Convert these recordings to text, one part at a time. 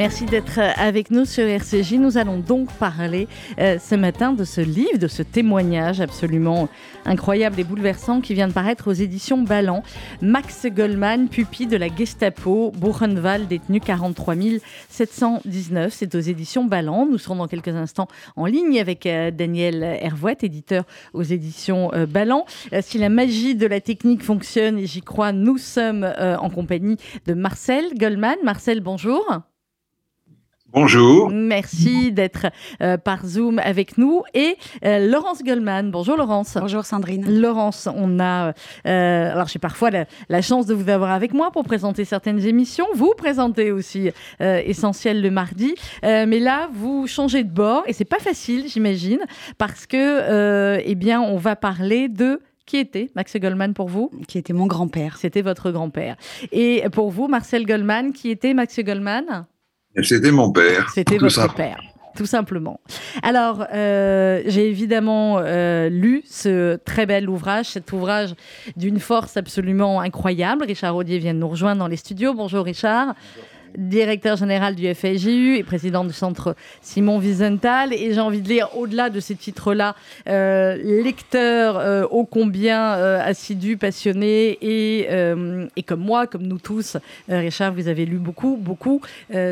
Merci d'être euh, avec nous sur RCJ. Nous allons donc parler euh, ce matin de ce livre, de ce témoignage absolument incroyable et bouleversant qui vient de paraître aux éditions Ballant. Max Goldman, pupille de la Gestapo, Buchenwald, détenu 43 719. C'est aux éditions Ballant. Nous serons dans quelques instants en ligne avec euh, Daniel Hervouet, éditeur aux éditions Ballant. si la magie de la technique fonctionne, et j'y crois, nous sommes en compagnie de Marcel Goldman. Marcel, bonjour. Bonjour. Merci d'être euh, par Zoom avec nous. Et euh, Laurence Goldman. Bonjour Laurence. Bonjour Sandrine. Laurence, on a. Euh, alors j'ai parfois la, chance de vous avoir avec moi pour présenter certaines émissions. Vous présentez aussi Essentiel le mardi. mais là, vous changez de bord et c'est pas facile, j'imagine, parce que, eh bien, on va parler de qui était Max Goldman pour vous? Qui était mon grand-père. C'était votre grand-père. Et pour vous, Marcel Goldman, qui était Max Goldman? C'était mon père. C'était votre père tout simplement. Alors, euh, j'ai évidemment euh, lu ce très bel ouvrage, cet ouvrage d'une force absolument incroyable. Richard Audier vient de nous rejoindre dans les studios. Bonjour Richard directeur général du FIGU et président du centre Simon Wiesenthal. Et j'ai envie de lire, au-delà de ces titres-là, euh, lecteur euh, ô combien euh, assidu, passionné, et, et, comme moi, comme nous tous, Richard, vous avez lu beaucoup, beaucoup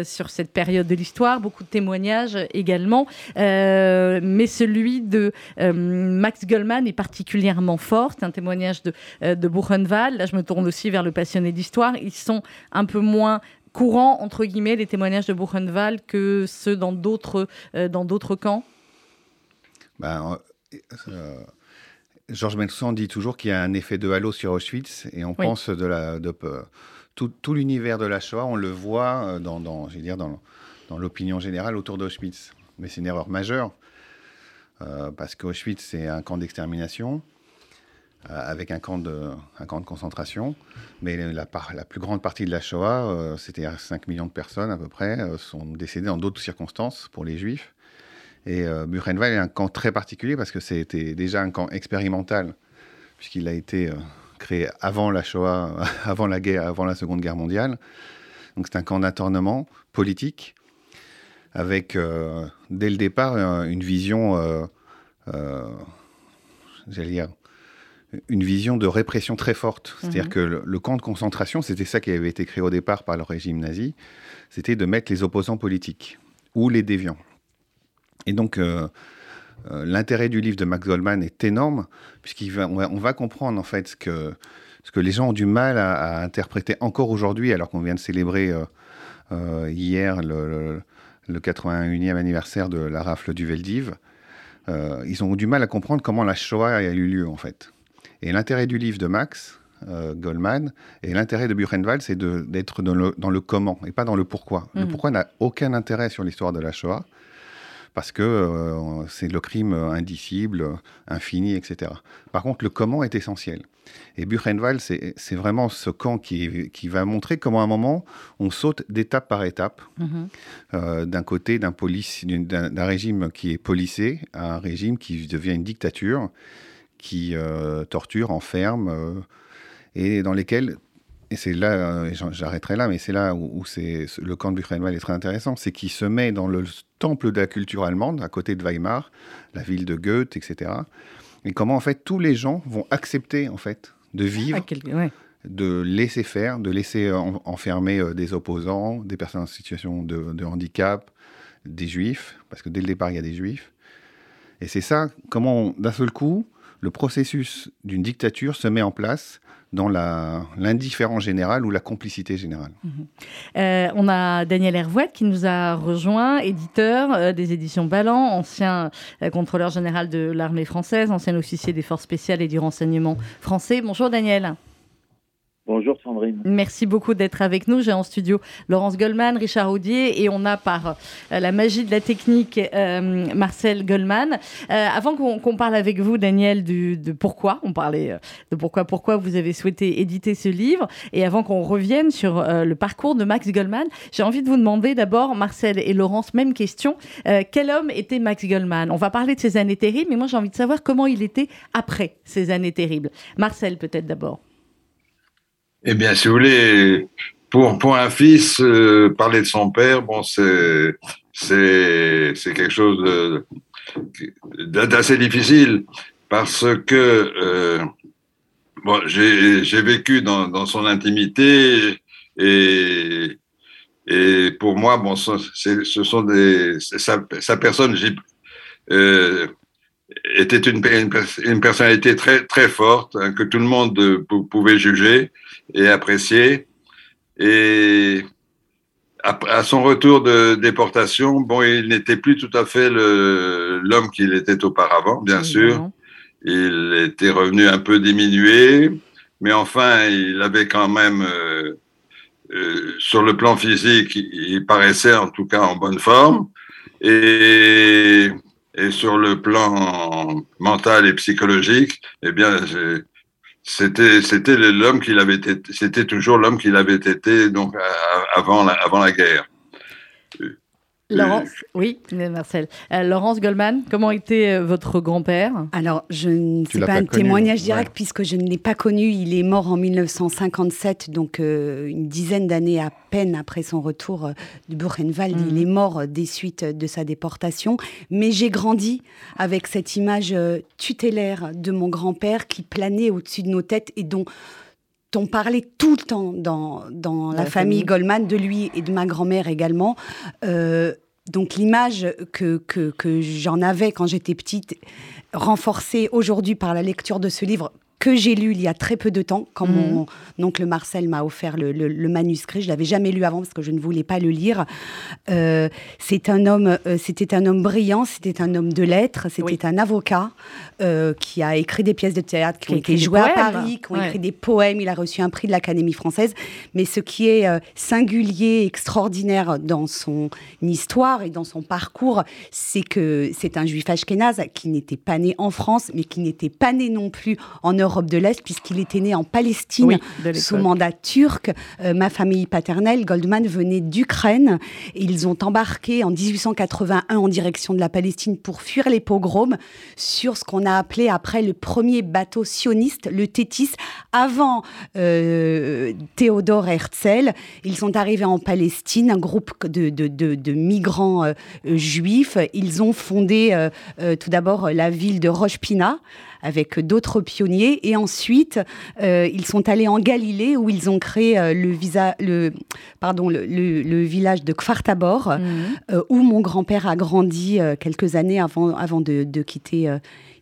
sur cette période de l'histoire, beaucoup de témoignages également. mais celui de Max Goldman est particulièrement fort. C'est un témoignage de Buchenwald. Là, je me tourne aussi vers le passionné d'histoire. Ils sont un peu moins courant, entre guillemets, les témoignages de Buchenwald que ceux dans d'autres euh, dans d'autres camps? Ben, euh, Georges Benson dit toujours qu'il y a un effet de halo sur Auschwitz et on pense de la de, tout, tout l'univers de la Shoah, on le voit euh, dans, dans dire dans, dans l'opinion générale autour d'Auschwitz. Mais c'est une erreur majeure parce qu'Auschwitz c'est un camp d'extermination. Euh, avec un camp, de, concentration. Mais la, plus grande partie de la Shoah, euh, c'était 5 millions de personnes à peu près, euh, sont décédées dans d'autres circonstances pour les Juifs. Et Buchenwald est un camp très particulier parce que c'était déjà un camp expérimental, puisqu'il a été créé avant la Shoah, avant la guerre, avant la Seconde Guerre mondiale. Donc c'est un camp d'internement politique avec dès le départ une vision, j'allais dire, une vision de répression très forte. C'est-à-dire mhm. que le, camp de concentration, c'était ça qui avait été créé au départ par le régime nazi, c'était de mettre les opposants politiques ou les déviants. Et donc, euh, euh, l'intérêt du livre de Max Goldman est énorme, puisqu'on va, on va, comprendre en fait ce que, ce que les gens ont du mal à, interpréter encore aujourd'hui, alors qu'on vient de célébrer euh, hier le, le, 81e anniversaire de la rafle du Veldiv. ils ont du mal à comprendre comment la Shoah a eu lieu en fait. Et l'intérêt du livre de Max euh, Goldman et l'intérêt de Buchenwald, c'est d'être dans le, dans le, comment et pas dans le pourquoi. Le mhm. pourquoi n'a aucun intérêt sur l'histoire de la Shoah parce que euh, c'est le crime indicible, infini, etc. Par contre, le comment est essentiel. Et Buchenwald, c'est vraiment ce camp qui, qui, va montrer comment à un moment, on saute d'étape par étape, mhm. euh, d'un côté d'un régime qui est policé à un régime qui devient une dictature qui euh, torturent, enferment, euh, et dans lesquels, et c'est là, euh, j'arrêterai là, mais c'est là où, c'est, le camp de Buchenwald est très intéressant, c'est qu'il se met dans le temple de la culture allemande, à côté de Weimar, la ville de Goethe, etc. Et comment, en fait, tous les gens vont accepter, en fait, de vivre, de laisser faire, de laisser enfermer des opposants, des personnes en situation de, de handicap, des juifs, parce que dès le départ, il y a des juifs. Et c'est ça, comment, d'un seul coup, le processus d'une dictature se met en place dans l'indifférence générale ou la complicité générale. Mhm. Euh, on a Daniel Hervouet qui nous a rejoint, éditeur euh, des éditions Ballant, ancien euh, contrôleur général de l'armée française, ancien officier des forces spéciales et du renseignement français. Bonjour Daniel. Bonjour Sandrine. Merci beaucoup d'être avec nous. J'ai en studio Laurence Goldman, Richard Audier et on a par euh, la magie de la technique euh, Marcel Goldman. Euh, avant qu'on parle avec vous, Daniel, de pourquoi, on parlait de pourquoi, pourquoi vous avez souhaité éditer ce livre et avant qu'on revienne sur le parcours de Max Goldman, j'ai envie de vous demander d'abord, Marcel et Laurence, même question, quel homme était Max Goldman? On va parler de ses années terribles, mais moi j'ai envie de savoir comment il était après ces années terribles. Marcel, peut-être d'abord. Eh bien, si vous voulez, pour, pour un fils, euh, parler de son père, bon, c'est, quelque chose d'assez difficile parce que euh, bon, j'ai, vécu dans, dans son intimité et, et pour moi, bon, ce sont des, sa, sa personne, euh, était une, une, personnalité très, très forte hein, que tout le monde pouvait juger et apprécié. Et à, son retour de déportation, bon, il n'était plus tout à fait l'homme qu'il était auparavant, bien sûr. Il était revenu un peu diminué, mais enfin, il avait quand même, euh, euh, sur le plan physique, il paraissait en tout cas en bonne forme. Et, et sur le plan mental et psychologique, eh bien, c'était c'était l'homme qu'il avait été, c'était toujours l'homme qu'il avait été donc avant la, avant la guerre. Laurence, oui, Marcel. Euh, Laurence Goldman, comment était euh, votre grand-père? Alors, je ne sais pas un témoignage direct puisque je ne l'ai pas connu. Il est mort en 1957, donc euh, une dizaine d'années à peine après son retour du Buchenwald. Il mhm. est mort des suites de sa déportation. Mais j'ai grandi avec cette image tutélaire de mon grand-père qui planait au-dessus de nos têtes et dont on parlait tout le temps dans, dans la, famille, Goldman, de lui et de ma grand-mère également. Euh, donc l'image que, que, que j'en avais quand j'étais petite, renforcée aujourd'hui par la lecture de ce livre, que j'ai lu il y a très peu de temps, quand mon mhm. oncle Marcel m'a offert le, manuscrit. Je l'avais jamais lu avant parce que je ne voulais pas le lire. Euh, c'est un homme, euh, c'était un homme brillant, c'était un homme de lettres, c'était un avocat euh, qui a écrit des pièces de théâtre qui, ont été jouées à Paris, qui ont écrit des poèmes. Il a reçu un prix de l'Académie française. Mais ce qui est singulier, extraordinaire dans son histoire et dans son parcours, c'est que c'est un juif ashkénaze qui n'était pas né en France, mais qui n'était pas né non plus en Europe De l'Est, puisqu'il était né en Palestine sous mandat turc. Euh, ma famille paternelle, Goldman, venait d'Ukraine. Ils ont embarqué en 1881 en direction de la Palestine pour fuir les pogroms sur ce qu'on a appelé après le premier bateau sioniste, le Tétis, avant euh, Théodore Herzl. Ils sont arrivés en Palestine, un groupe de, de, migrants euh, juifs. Ils ont fondé tout d'abord la ville de Rosh Pina avec d'autres pionniers. Et ensuite, euh, ils sont allés en Galilée où ils ont créé euh, le, visa, le, pardon, le, le, village de Kfartabor, mhm. euh, où mon grand-père a grandi quelques années avant, avant de, de quitter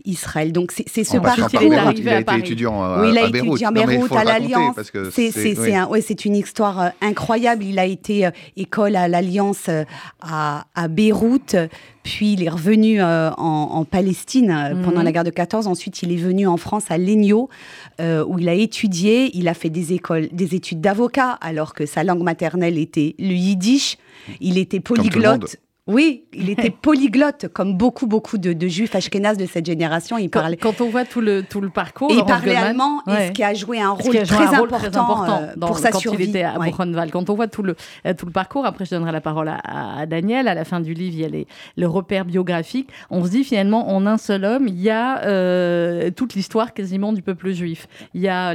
Israël. Donc c'est ce parcours. Il, est arrivé il a été étudiant à, oui, il a Beyrouth. étudié à Beyrouth, à l'Alliance. C'est un, ouais, une histoire euh, incroyable. Il a été euh, école à l'Alliance euh, à, à, Beyrouth. Puis il est revenu en, en, Palestine mhm. pendant la guerre de 14. Ensuite, il est venu en France à Legno, où il a étudié. Il a fait des écoles, des études d'avocat, alors que sa langue maternelle était le yiddish. Il était polyglotte. Oui, il était polyglotte, comme beaucoup, beaucoup de, juifs ashkénazes de cette génération. Il parlait... quand, on voit tout le, tout le parcours. il parlait allemand, et ce qui a joué un rôle, très, important euh, pour sa quand survie. il était à ouais. Quand on voit tout le, euh, tout le parcours, après je donnerai la parole à, Daniel. À la fin du livre, il y a les, le repère biographique. On se dit finalement, en un seul homme, il y a euh, toute l'histoire quasiment du peuple juif. Il y a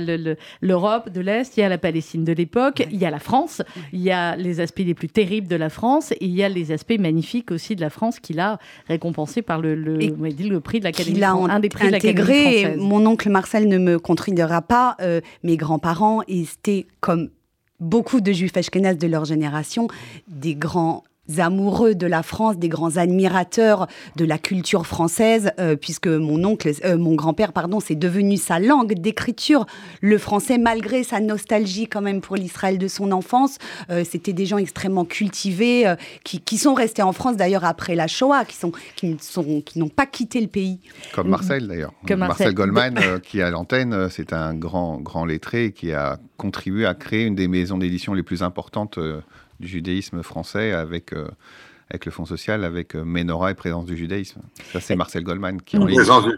l'Europe de l'Est, il y a la Palestine de l'époque, il y a la France, il y a les aspects les plus terribles de la France, et il y a les aspects magnifiques aussi de la France qu'il a récompensé par le, le, le prix de l'Académie un des prix intégré. Mon oncle Marcel ne me contredira pas. Euh, mes grands-parents étaient comme beaucoup de juifs ashkénazes de leur génération, des grands amoureux de la France, des grands admirateurs de la culture française, euh, puisque mon oncle, euh, mon grand-père, pardon, c'est devenu sa langue d'écriture. Le français, malgré sa nostalgie quand même pour l'Israël de son enfance, c'était des gens extrêmement cultivés qui, sont restés en France d'ailleurs après la Shoah, qui sont qui sont qui n'ont pas quitté le pays. Comme Marcel d'ailleurs. Marcel. Marcel Goldman, qui à l'antenne, c'est un grand grand lettré qui a contribué à créer une des maisons d'édition les plus importantes euh, du judaïsme français avec, euh, avec le Fonds social, avec euh, Ménora et Présence du judaïsme. Ça, c'est Marcel Goldman qui en Présence du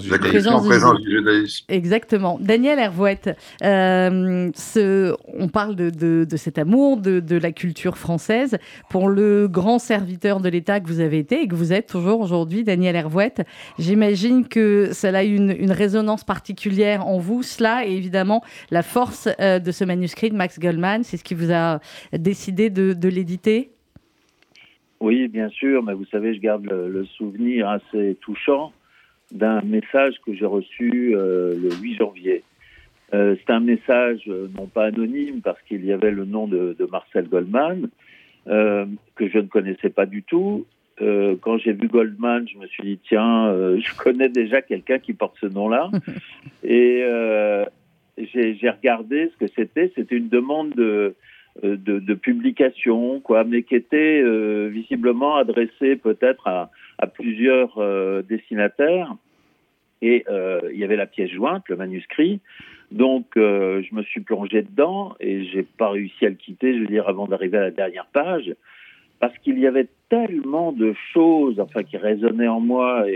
judaïsme. Exactement. Daniel Hervouette, euh, ce, on parle de, cet amour de, la culture française. Pour le grand serviteur de l'État que vous avez été et que vous êtes toujours aujourd'hui, Daniel Hervouette, j'imagine que cela a une, une résonance particulière en vous. Cela et évidemment la force euh, de ce manuscrit de Max Goldman. C'est ce qui vous a décidé de, l'éditer? Oui, bien sûr, mais vous savez, je garde le souvenir assez touchant d'un message que j'ai reçu euh, le 8 janvier. Euh, c'est un message euh, non pas anonyme parce qu'il y avait le nom de, Marcel Goldman que je ne connaissais pas du tout. quand j'ai vu Goldman, je me suis dit tiens, je connais déjà quelqu'un qui porte ce nom-là. Et j'ai regardé ce que c'était. C'était une demande de, de, publication, quoi, mais qui était visiblement adressée peut-être à, plusieurs euh, dessinataires. Et euh, il y avait la pièce jointe, le manuscrit. Donc, euh, je me suis plongé dedans et j'ai pas réussi à le quitter, je veux dire, avant d'arriver à la dernière page, parce qu'il y avait tellement de choses, enfin, qui résonnaient en moi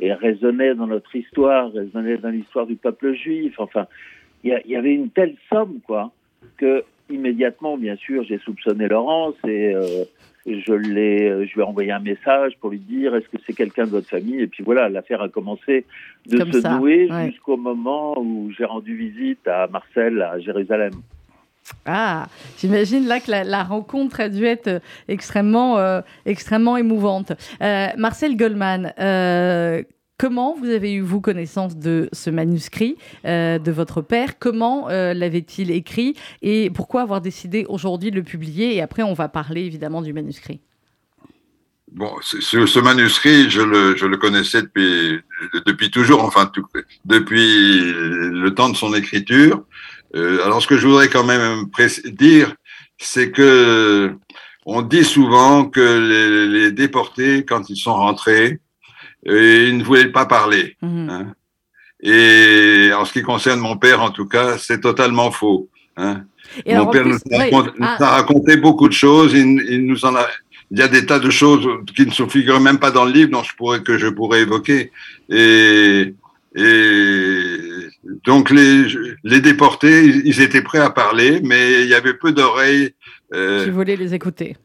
et résonnaient dans notre histoire, résonnaient dans l'histoire du peuple juif. Enfin, il y, avait une telle somme, quoi, que immédiatement, bien sûr, j'ai soupçonné Laurence et je l'ai, euh, je lui ai envoyé un message pour lui dire est-ce que c'est quelqu'un de votre famille? Et puis voilà l'affaire a commencé de se nouer jusqu'au moment où j'ai rendu visite à Marcel à Jérusalem. Ah, j'imagine là que la, rencontre a dû être euh, extrêmement, euh, extrêmement émouvante. Marcel Goldman, Comment vous avez eu, vous, connaissance de ce manuscrit euh, de votre père? Comment euh, l'avait-il écrit? Et pourquoi avoir décidé aujourd'hui de le publier? Et après, on va parler évidemment du manuscrit. Bon, ce, manuscrit, je le, connaissais depuis, toujours, enfin, depuis le temps de son écriture. Euh, alors, ce que je voudrais quand même dire, c'est que on dit souvent que les déportés, quand ils sont rentrés, et il ne voulait pas parler. Mhm. Hein. Et en ce qui concerne mon père, en tout cas, c'est totalement faux. Hein. mon père nous, ah. a raconté, beaucoup de choses. Il, nous en a, il y a des tas de choses qui ne se figurent même pas dans le livre, dont je pourrais, que je pourrais évoquer. Et, et donc les, les déportés, ils étaient prêts à parler, mais il y avait peu d'oreilles. Euh, qui voulaient les écouter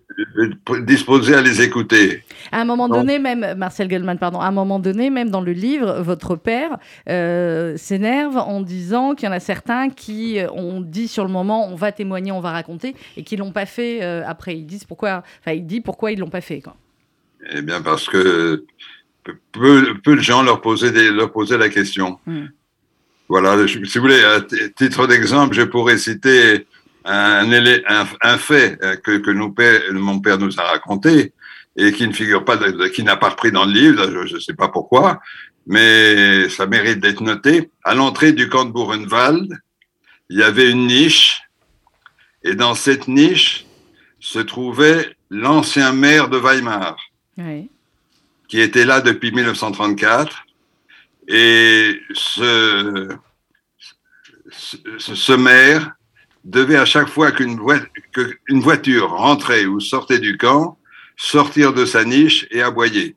disposé à les écouter. À un moment donné, même, Marcel Goldman, pardon, à un moment donné, même dans le livre, votre père euh, s'énerve en disant qu'il y en a certains qui euh, ont dit sur le moment, on va témoigner, on va raconter, et qui l'ont pas fait euh, après. Ils disent pourquoi, enfin, il dit pourquoi ils l'ont pas fait. Quoi. Eh bien, parce que peu, peu de gens leur posaient, des, leur posaient la question. Hmm. Voilà, si vous voulez, à titre d'exemple, je pourrais citer un, un, fait euh, que, que nous, mon père nous a raconté et qui ne figure pas, qui n'a pas repris dans le livre, je ne sais pas pourquoi, mais ça mérite d'être noté. À l'entrée du camp de Buchenwald, il y avait une niche, et dans cette niche se trouvait l'ancien maire de Weimar, qui était là depuis 1934, et ce, ce, ce maire devait à chaque fois qu'une voiture rentrait ou sortait du camp, sortir de sa niche et aboyer.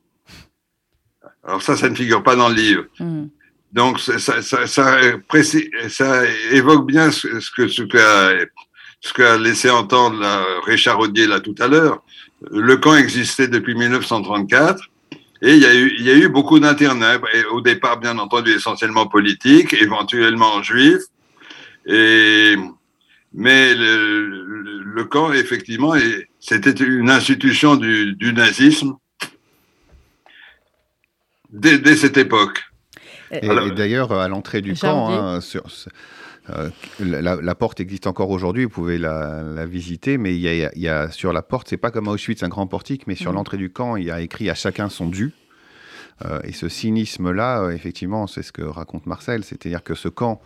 Alors ça, ça ne figure pas dans le livre. Hmm. Donc ça, ça, ça, évoque bien ce, que ce qu'a laissé entendre la, Richard Audier là tout à l'heure. Le camp existait depuis 1934 et il y a eu, il y a eu beaucoup d'internats. Au départ, bien entendu, essentiellement politiques, éventuellement juifs. Et mais le, camp, effectivement, c'était une institution du, nazisme dès, cette époque. Et, d'ailleurs, à l'entrée du camp, hein, la, porte existe encore aujourd'hui, vous pouvez la, visiter, mais il y, a, sur la porte, c'est pas comme à Auschwitz un grand portique, mais sur mmh. l'entrée du camp, il y a écrit à chacun son dû. et ce cynisme-là, effectivement, c'est ce que raconte Marcel, c'est-à-dire que ce camp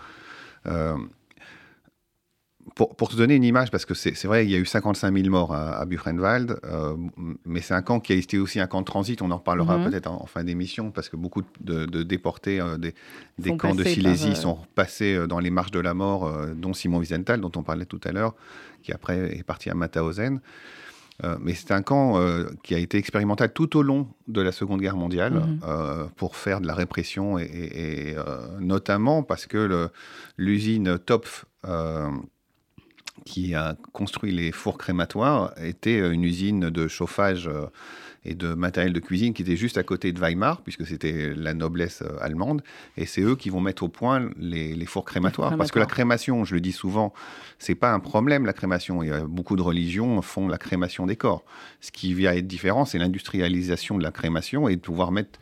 pour, pour, te donner une image, parce que c'est vrai, il y a eu 55 000 morts à, Buchenwald, euh, mais c'est un camp qui a été aussi un camp de transit. On en reparlera mhm. peut-être en, fin d'émission, parce que beaucoup de, déportés euh, des, des camps de Silésie euh, sont passés dans les marches de la mort, dont Simon Wiesenthal, dont on parlait tout à l'heure, qui après est parti à Mauthausen. mais c'est un camp qui a été expérimental tout au long de la Seconde Guerre mondiale mhm. pour faire de la répression et, et notamment parce que l'usine Topf qui a construit les fours crématoires était euh, une usine de chauffage euh, et de matériel de cuisine qui était juste à côté de Weimar, puisque c'était la noblesse euh, allemande. Et c'est eux qui vont mettre au point les, fours crématoires. Parce que la crémation, je le dis souvent, c'est pas un problème, la crémation. Il y a beaucoup de religions font la crémation des corps. Ce qui vient être différent, c'est l'industrialisation de la crémation et de pouvoir mettre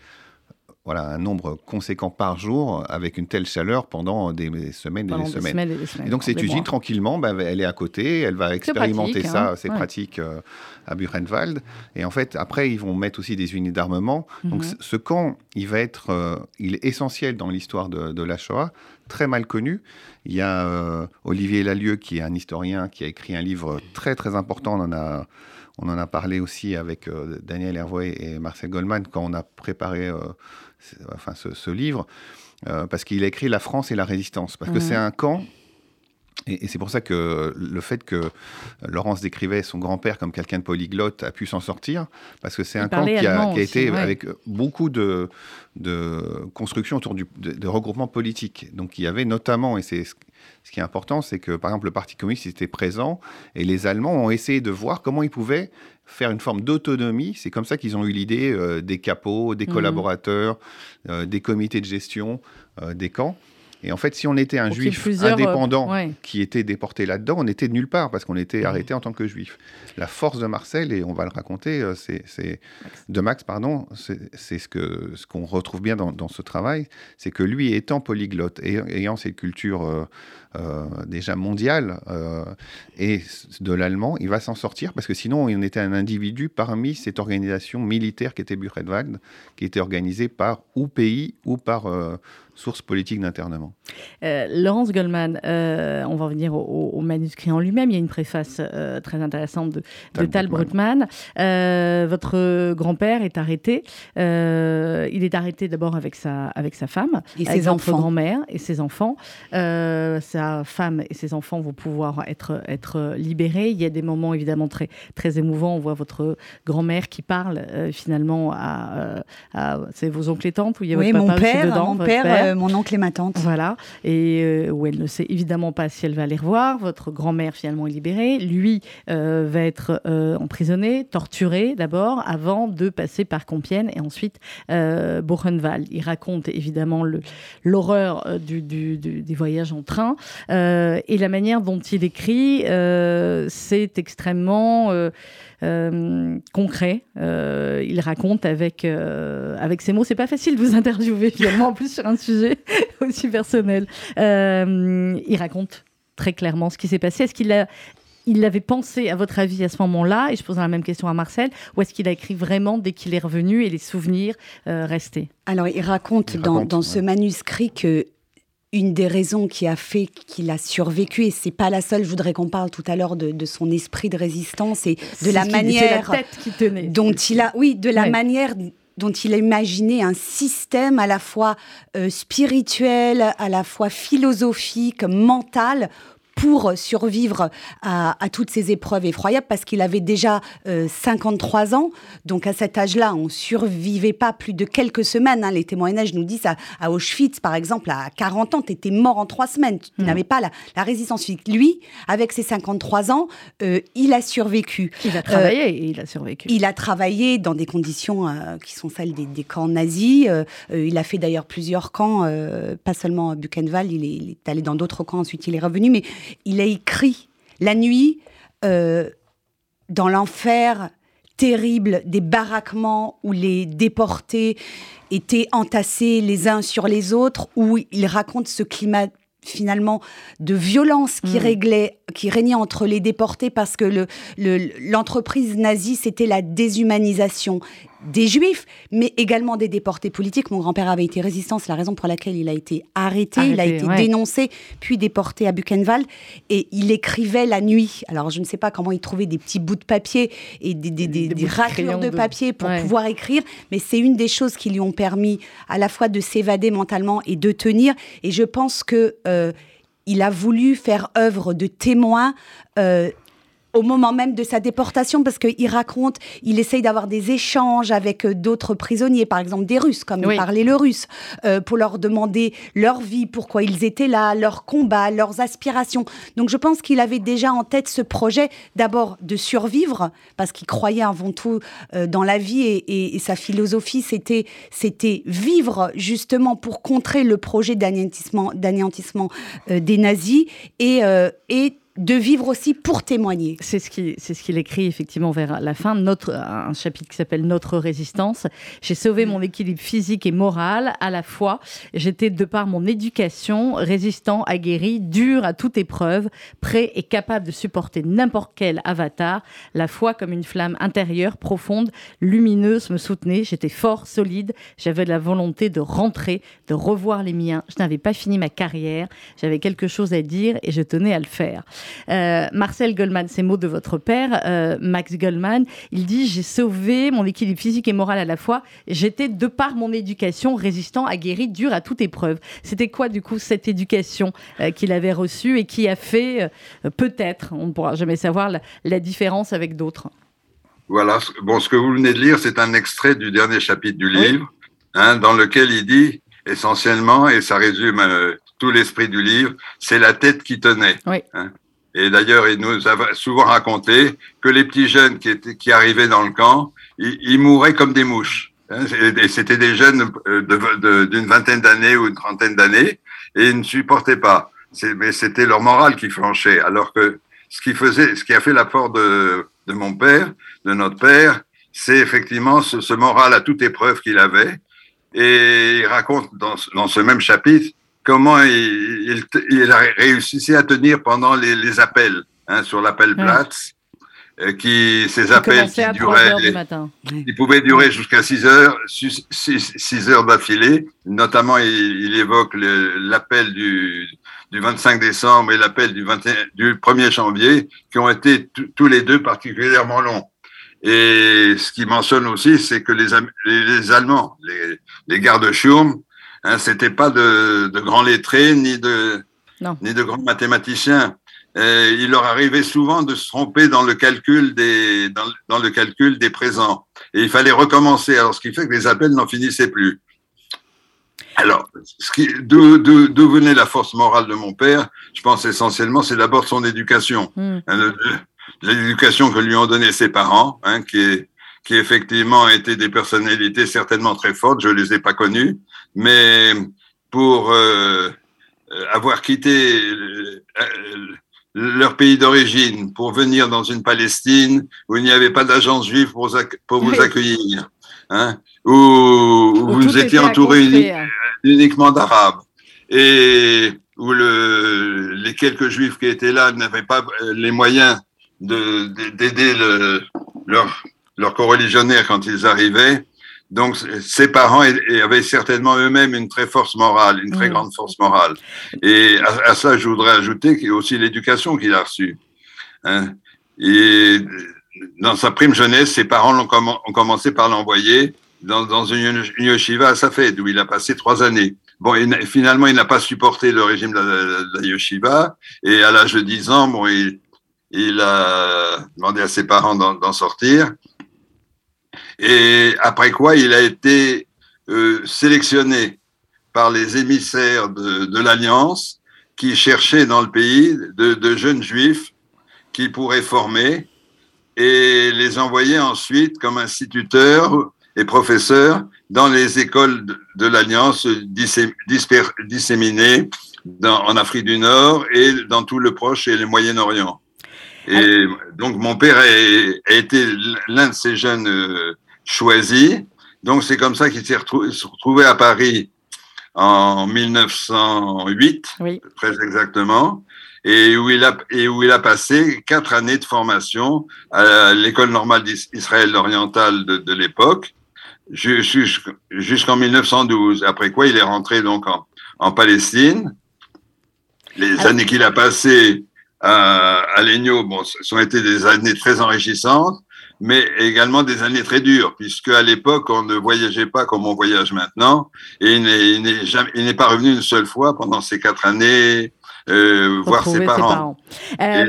voilà, un nombre conséquent par jour avec une telle chaleur pendant des semaines et des, semaines. et, donc cette usine, tranquillement, bah, elle est à côté, elle va expérimenter ça, hein. c'est pratique euh, à Buchenwald. Et en fait, après, ils vont mettre aussi des unités d'armement. Donc mhm. ce camp, il va être, euh, il est essentiel dans l'histoire de, la Shoah, très mal connu. Il y a euh, Olivier Lalieu, qui est un historien, qui a écrit un livre très très important, on en a... On en a parlé aussi avec Daniel Hervoy et Marcel Goldman quand on a préparé enfin, ce, livre, euh, parce qu'il a écrit La France et la résistance, parce que c'est un camp et, c'est pour ça que le fait que Laurence décrivait son grand-père comme quelqu'un de polyglotte a pu s'en sortir, parce que c'est un camp qui a, été avec beaucoup de, de construction autour du, de, regroupements politiques. Donc il y avait notamment, et c'est ce qui est important, c'est que par exemple le Parti communiste était présent, et les Allemands ont essayé de voir comment ils pouvaient faire une forme d'autonomie. C'est comme ça qu'ils ont eu l'idée euh, des capots, des mmh. collaborateurs, euh, des comités de gestion, euh, des camps. Et en fait, si on était un juif indépendant qui était déporté là-dedans, on était de nulle part parce qu'on était mmh. arrêté en tant que juif. La force de Marcel, et on va le raconter, c'est de Max, pardon, c'est ce que ce qu'on retrouve bien dans, dans ce travail, c'est que lui étant polyglotte et ayant cette culture déjà mondial euh, et de l'allemand, il va s'en sortir parce que sinon on était un individu parmi cette organisation militaire qui était Buchenwald, qui était organisée par ou pays ou par euh, source politique d'internement. Laurence Goldman, on va revenir au, manuscrit en lui-même. Il y a une préface très intéressante de, Tal, Tal Brutman. votre grand-père est arrêté. il est arrêté d'abord avec sa, avec sa femme, et ses enfants. grand-mère et ses enfants. Ça sa femme et ses enfants vont pouvoir être, être libérés. Il y a des moments évidemment très, très émouvants. On voit votre grand-mère qui parle euh, finalement à, euh, c'est vos oncles et tantes où il y a oui, votre mon père, dedans, mon père, euh, mon oncle et ma tante. Voilà, et où elle ne sait évidemment pas si elle va les revoir. Votre grand-mère finalement est libérée. Lui va être emprisonné, torturé d'abord, avant de passer par Compiègne et ensuite Buchenwald. Il raconte évidemment l'horreur du, du, des voyages en train. Euh, et la manière dont il écrit, euh, c'est extrêmement euh, concret. il raconte avec, avec ses mots. C'est pas facile de vous interviewer finalement, en plus sur un sujet aussi personnel. il raconte très clairement ce qui s'est passé. Est-ce qu'il a, il l'avait pensé, à votre avis, à ce moment-là? Et je pose la même question à Marcel. Ou est-ce qu'il a écrit vraiment dès qu'il est revenu et les souvenirs restaient Alors, il raconte, dans, dans ce manuscrit que une des raisons qui a fait qu'il a survécu, et c'est pas la seule, je voudrais qu'on parle tout à l'heure de, son esprit de résistance et de la manière la tête qui tenait. dont il a, oui, de la manière dont il a imaginé un système à la fois euh, spirituel, à la fois philosophique, mental, pour survivre à, toutes ces épreuves effroyables parce qu'il avait déjà 53 euh, ans. Donc à cet âge-là, on survivait pas plus de quelques semaines. Hein. Les témoignages nous disent à, Auschwitz, par exemple, à 40 ans, tu étais mort en trois semaines. Tu mmh. n'avais pas la, résistance physique. Lui, avec ses 53 ans, euh, il a survécu. Il a travaillé et il a survécu. Il a travaillé dans des conditions euh, qui sont celles des, camps nazis. il a fait d'ailleurs plusieurs camps, pas seulement à Buchenwald, il est, il est allé dans d'autres camps, ensuite il est revenu. Mais il a écrit la nuit euh, dans l'enfer terrible des baraquements où les déportés étaient entassés les uns sur les autres, où il raconte ce climat finalement de violence qui, mm. réglait, qui régnait entre les déportés parce que l'entreprise nazie, c'était la déshumanisation des juifs, mais également des déportés politiques. Mon grand-père avait été résistant, c'est la raison pour laquelle il a été arrêté, il a été dénoncé, puis déporté à Buchenwald, et il écrivait la nuit. Alors je ne sais pas comment il trouvait des petits bouts de papier et des, des, des, de, papier pour pouvoir écrire, mais c'est une des choses qui lui ont permis à la fois de s'évader mentalement et de tenir. Et je pense que euh, il a voulu faire œuvre de témoin. Euh, au moment même de sa déportation, parce qu'il raconte, il essaye d'avoir des échanges avec euh, d'autres prisonniers, par exemple des Russes, comme il parlait le russe, euh, pour leur demander leur vie, pourquoi ils étaient là, leurs combats, leurs aspirations. Donc je pense qu'il avait déjà en tête ce projet, d'abord de survivre, parce qu'il croyait avant tout euh, dans la vie et, sa philosophie, c'était c'était vivre justement pour contrer le projet d'anéantissement d'anéantissement des nazis et, et de vivre aussi pour témoigner. C'est ce qu'il écrit effectivement vers la fin, notre, un chapitre qui s'appelle Notre résistance. J'ai sauvé mon équilibre physique et moral à la fois. J'étais, de par mon éducation, résistant, aguerri, dur à toute épreuve, prêt et capable de supporter n'importe quel avatar. La foi comme une flamme intérieure, profonde, lumineuse, me soutenait. J'étais fort, solide. J'avais la volonté de rentrer, de revoir les miens. Je n'avais pas fini ma carrière. J'avais quelque chose à dire et je tenais à le faire. Euh, Marcel Goldman, ces mots de votre père, euh, Max Goldman, il dit J'ai sauvé mon équilibre physique et moral à la fois. J'étais, de par mon éducation, résistant, aguerri, dur à toute épreuve. C'était quoi, du coup, cette éducation euh, qu'il avait reçue et qui a fait, peut-être, on ne pourra jamais savoir, la, différence avec d'autres? Voilà. Bon, ce que vous venez de lire, c'est un extrait du dernier chapitre du livre, hein, dans lequel il dit essentiellement, et ça résume tout l'esprit du livre, c'est la tête qui tenait. Oui. Hein. Et d'ailleurs, il nous a souvent raconté que les petits jeunes qui, arrivaient dans le camp, ils, mouraient comme des mouches. Hein. Et c'était des jeunes euh, d'une vingtaine d'années ou une trentaine d'années, et ils ne supportaient pas. Mais c'était leur morale qui flanchait. Alors que ce qui faisait, ce qui a fait l'apport de, de mon père, de notre père, c'est effectivement ce, moral à toute épreuve qu'il avait. Et il raconte dans ce même chapitre comment il, il, a réussi à tenir pendant les, les appels hein, sur l'appel Platz. Euh, qui ces appels qui duraient, ils pouvaient durer jusqu'à 6 heures, 6, heures d'affilée. Notamment, il, évoque l'appel du, du 25 décembre et l'appel du, du 1er janvier, qui ont été tous les deux particulièrement longs. Et ce qu'il mentionne aussi, c'est que les, les, Allemands, les, les gardes Schurm, Hein, C'était pas de, de, grands lettrés ni de, ni de grands mathématiciens. Et il leur arrivait souvent de se tromper dans le calcul des, dans, dans, le calcul des présents. Et il fallait recommencer. Alors, ce qui fait que les appels n'en finissaient plus. Alors, d'où venait la force morale de mon père? Je pense essentiellement, c'est d'abord son éducation. Hmm. Hein, l'éducation que lui ont donné ses parents, hein, qui, est, qui effectivement étaient des personnalités certainement très fortes. Je les ai pas connues, mais pour euh, avoir quitté euh, leur pays d'origine pour venir dans une Palestine où il n'y avait pas d'agence juive pour, pour vous accueillir, hein, où, vous étiez entouré hein. uniquement d'Arabes et où le, les quelques juifs qui étaient là n'avaient pas les moyens d'aider le, leur, leurs coreligionnaires quand ils arrivaient. Donc, ses parents avaient certainement eux-mêmes une très force morale, une très mm. grande force morale. Et à, ça, je voudrais ajouter qu'il y a aussi l'éducation qu'il a reçue. Hein. Et dans sa prime jeunesse, ses parents ont, commencé par l'envoyer dans, dans, une, yeshiva à Safed, où il a passé trois années. Bon, finalement, il n'a pas supporté le régime de la, de yeshiva, et à l'âge de 10 ans, bon, il, il a demandé à ses parents d'en sortir. Et après quoi, il a été euh, sélectionné par les émissaires de, de l'Alliance qui cherchaient dans le pays de, de jeunes juifs qui pourraient former et les envoyer ensuite comme instituteurs et professeurs dans les écoles de, l'Alliance disséminées dans, en Afrique du Nord et dans tout le Proche et le Moyen-Orient. Et donc mon père a, a été l'un de ces jeunes euh, choisi. Donc c'est comme ça qu'il s'est retrouvé à Paris en 1908, très exactement, et où, il a, et où il a passé quatre années de formation à l'école normale d'Israël orientale de, de l'époque, jusqu'en 1912. Après quoi, il est rentré donc en, en Palestine. Les années qu'il a passées à, à Legno, bon, ce ont été des années très enrichissantes mais également des années très dures, puisque à l'époque, on ne voyageait pas comme on voyage maintenant, et il n'est pas revenu une seule fois pendant ces quatre années euh, voir ses parents. Euh,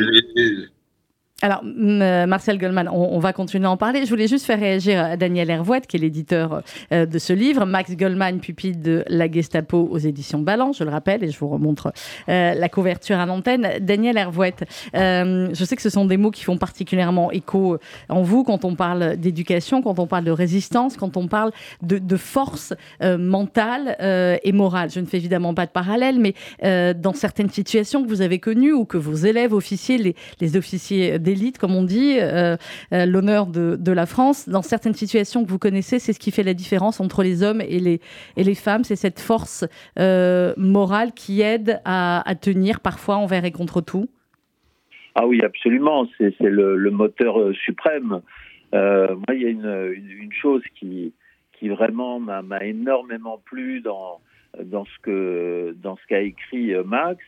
alors, euh, Marcel Goldman, on, va continuer à en parler. Je voulais juste faire réagir à Daniel Hervouet, qui est l'éditeur euh, de ce livre. Max Goldman, pupille de la Gestapo aux éditions Balance, je le rappelle, et je vous remontre euh, la couverture à l'antenne. Daniel Hervouet, je sais que ce sont des mots qui font particulièrement écho en vous quand on parle d'éducation, quand on parle de résistance, quand on parle de, force mentale et morale. Je ne fais évidemment pas de parallèle, mais dans certaines situations que vous avez connues ou que vos élèves officiers, les officiers d'élite, comme on dit, euh, euh, l'honneur de, la France. Dans certaines situations que vous connaissez, c'est ce qui fait la différence entre les hommes et les, femmes. C'est cette force euh, morale qui aide à, tenir parfois envers et contre tout. Ah oui, absolument. C'est le, moteur suprême. moi, il y a une, chose qui, qui vraiment m'a énormément plu dans, dans ce qu'a écrit Max,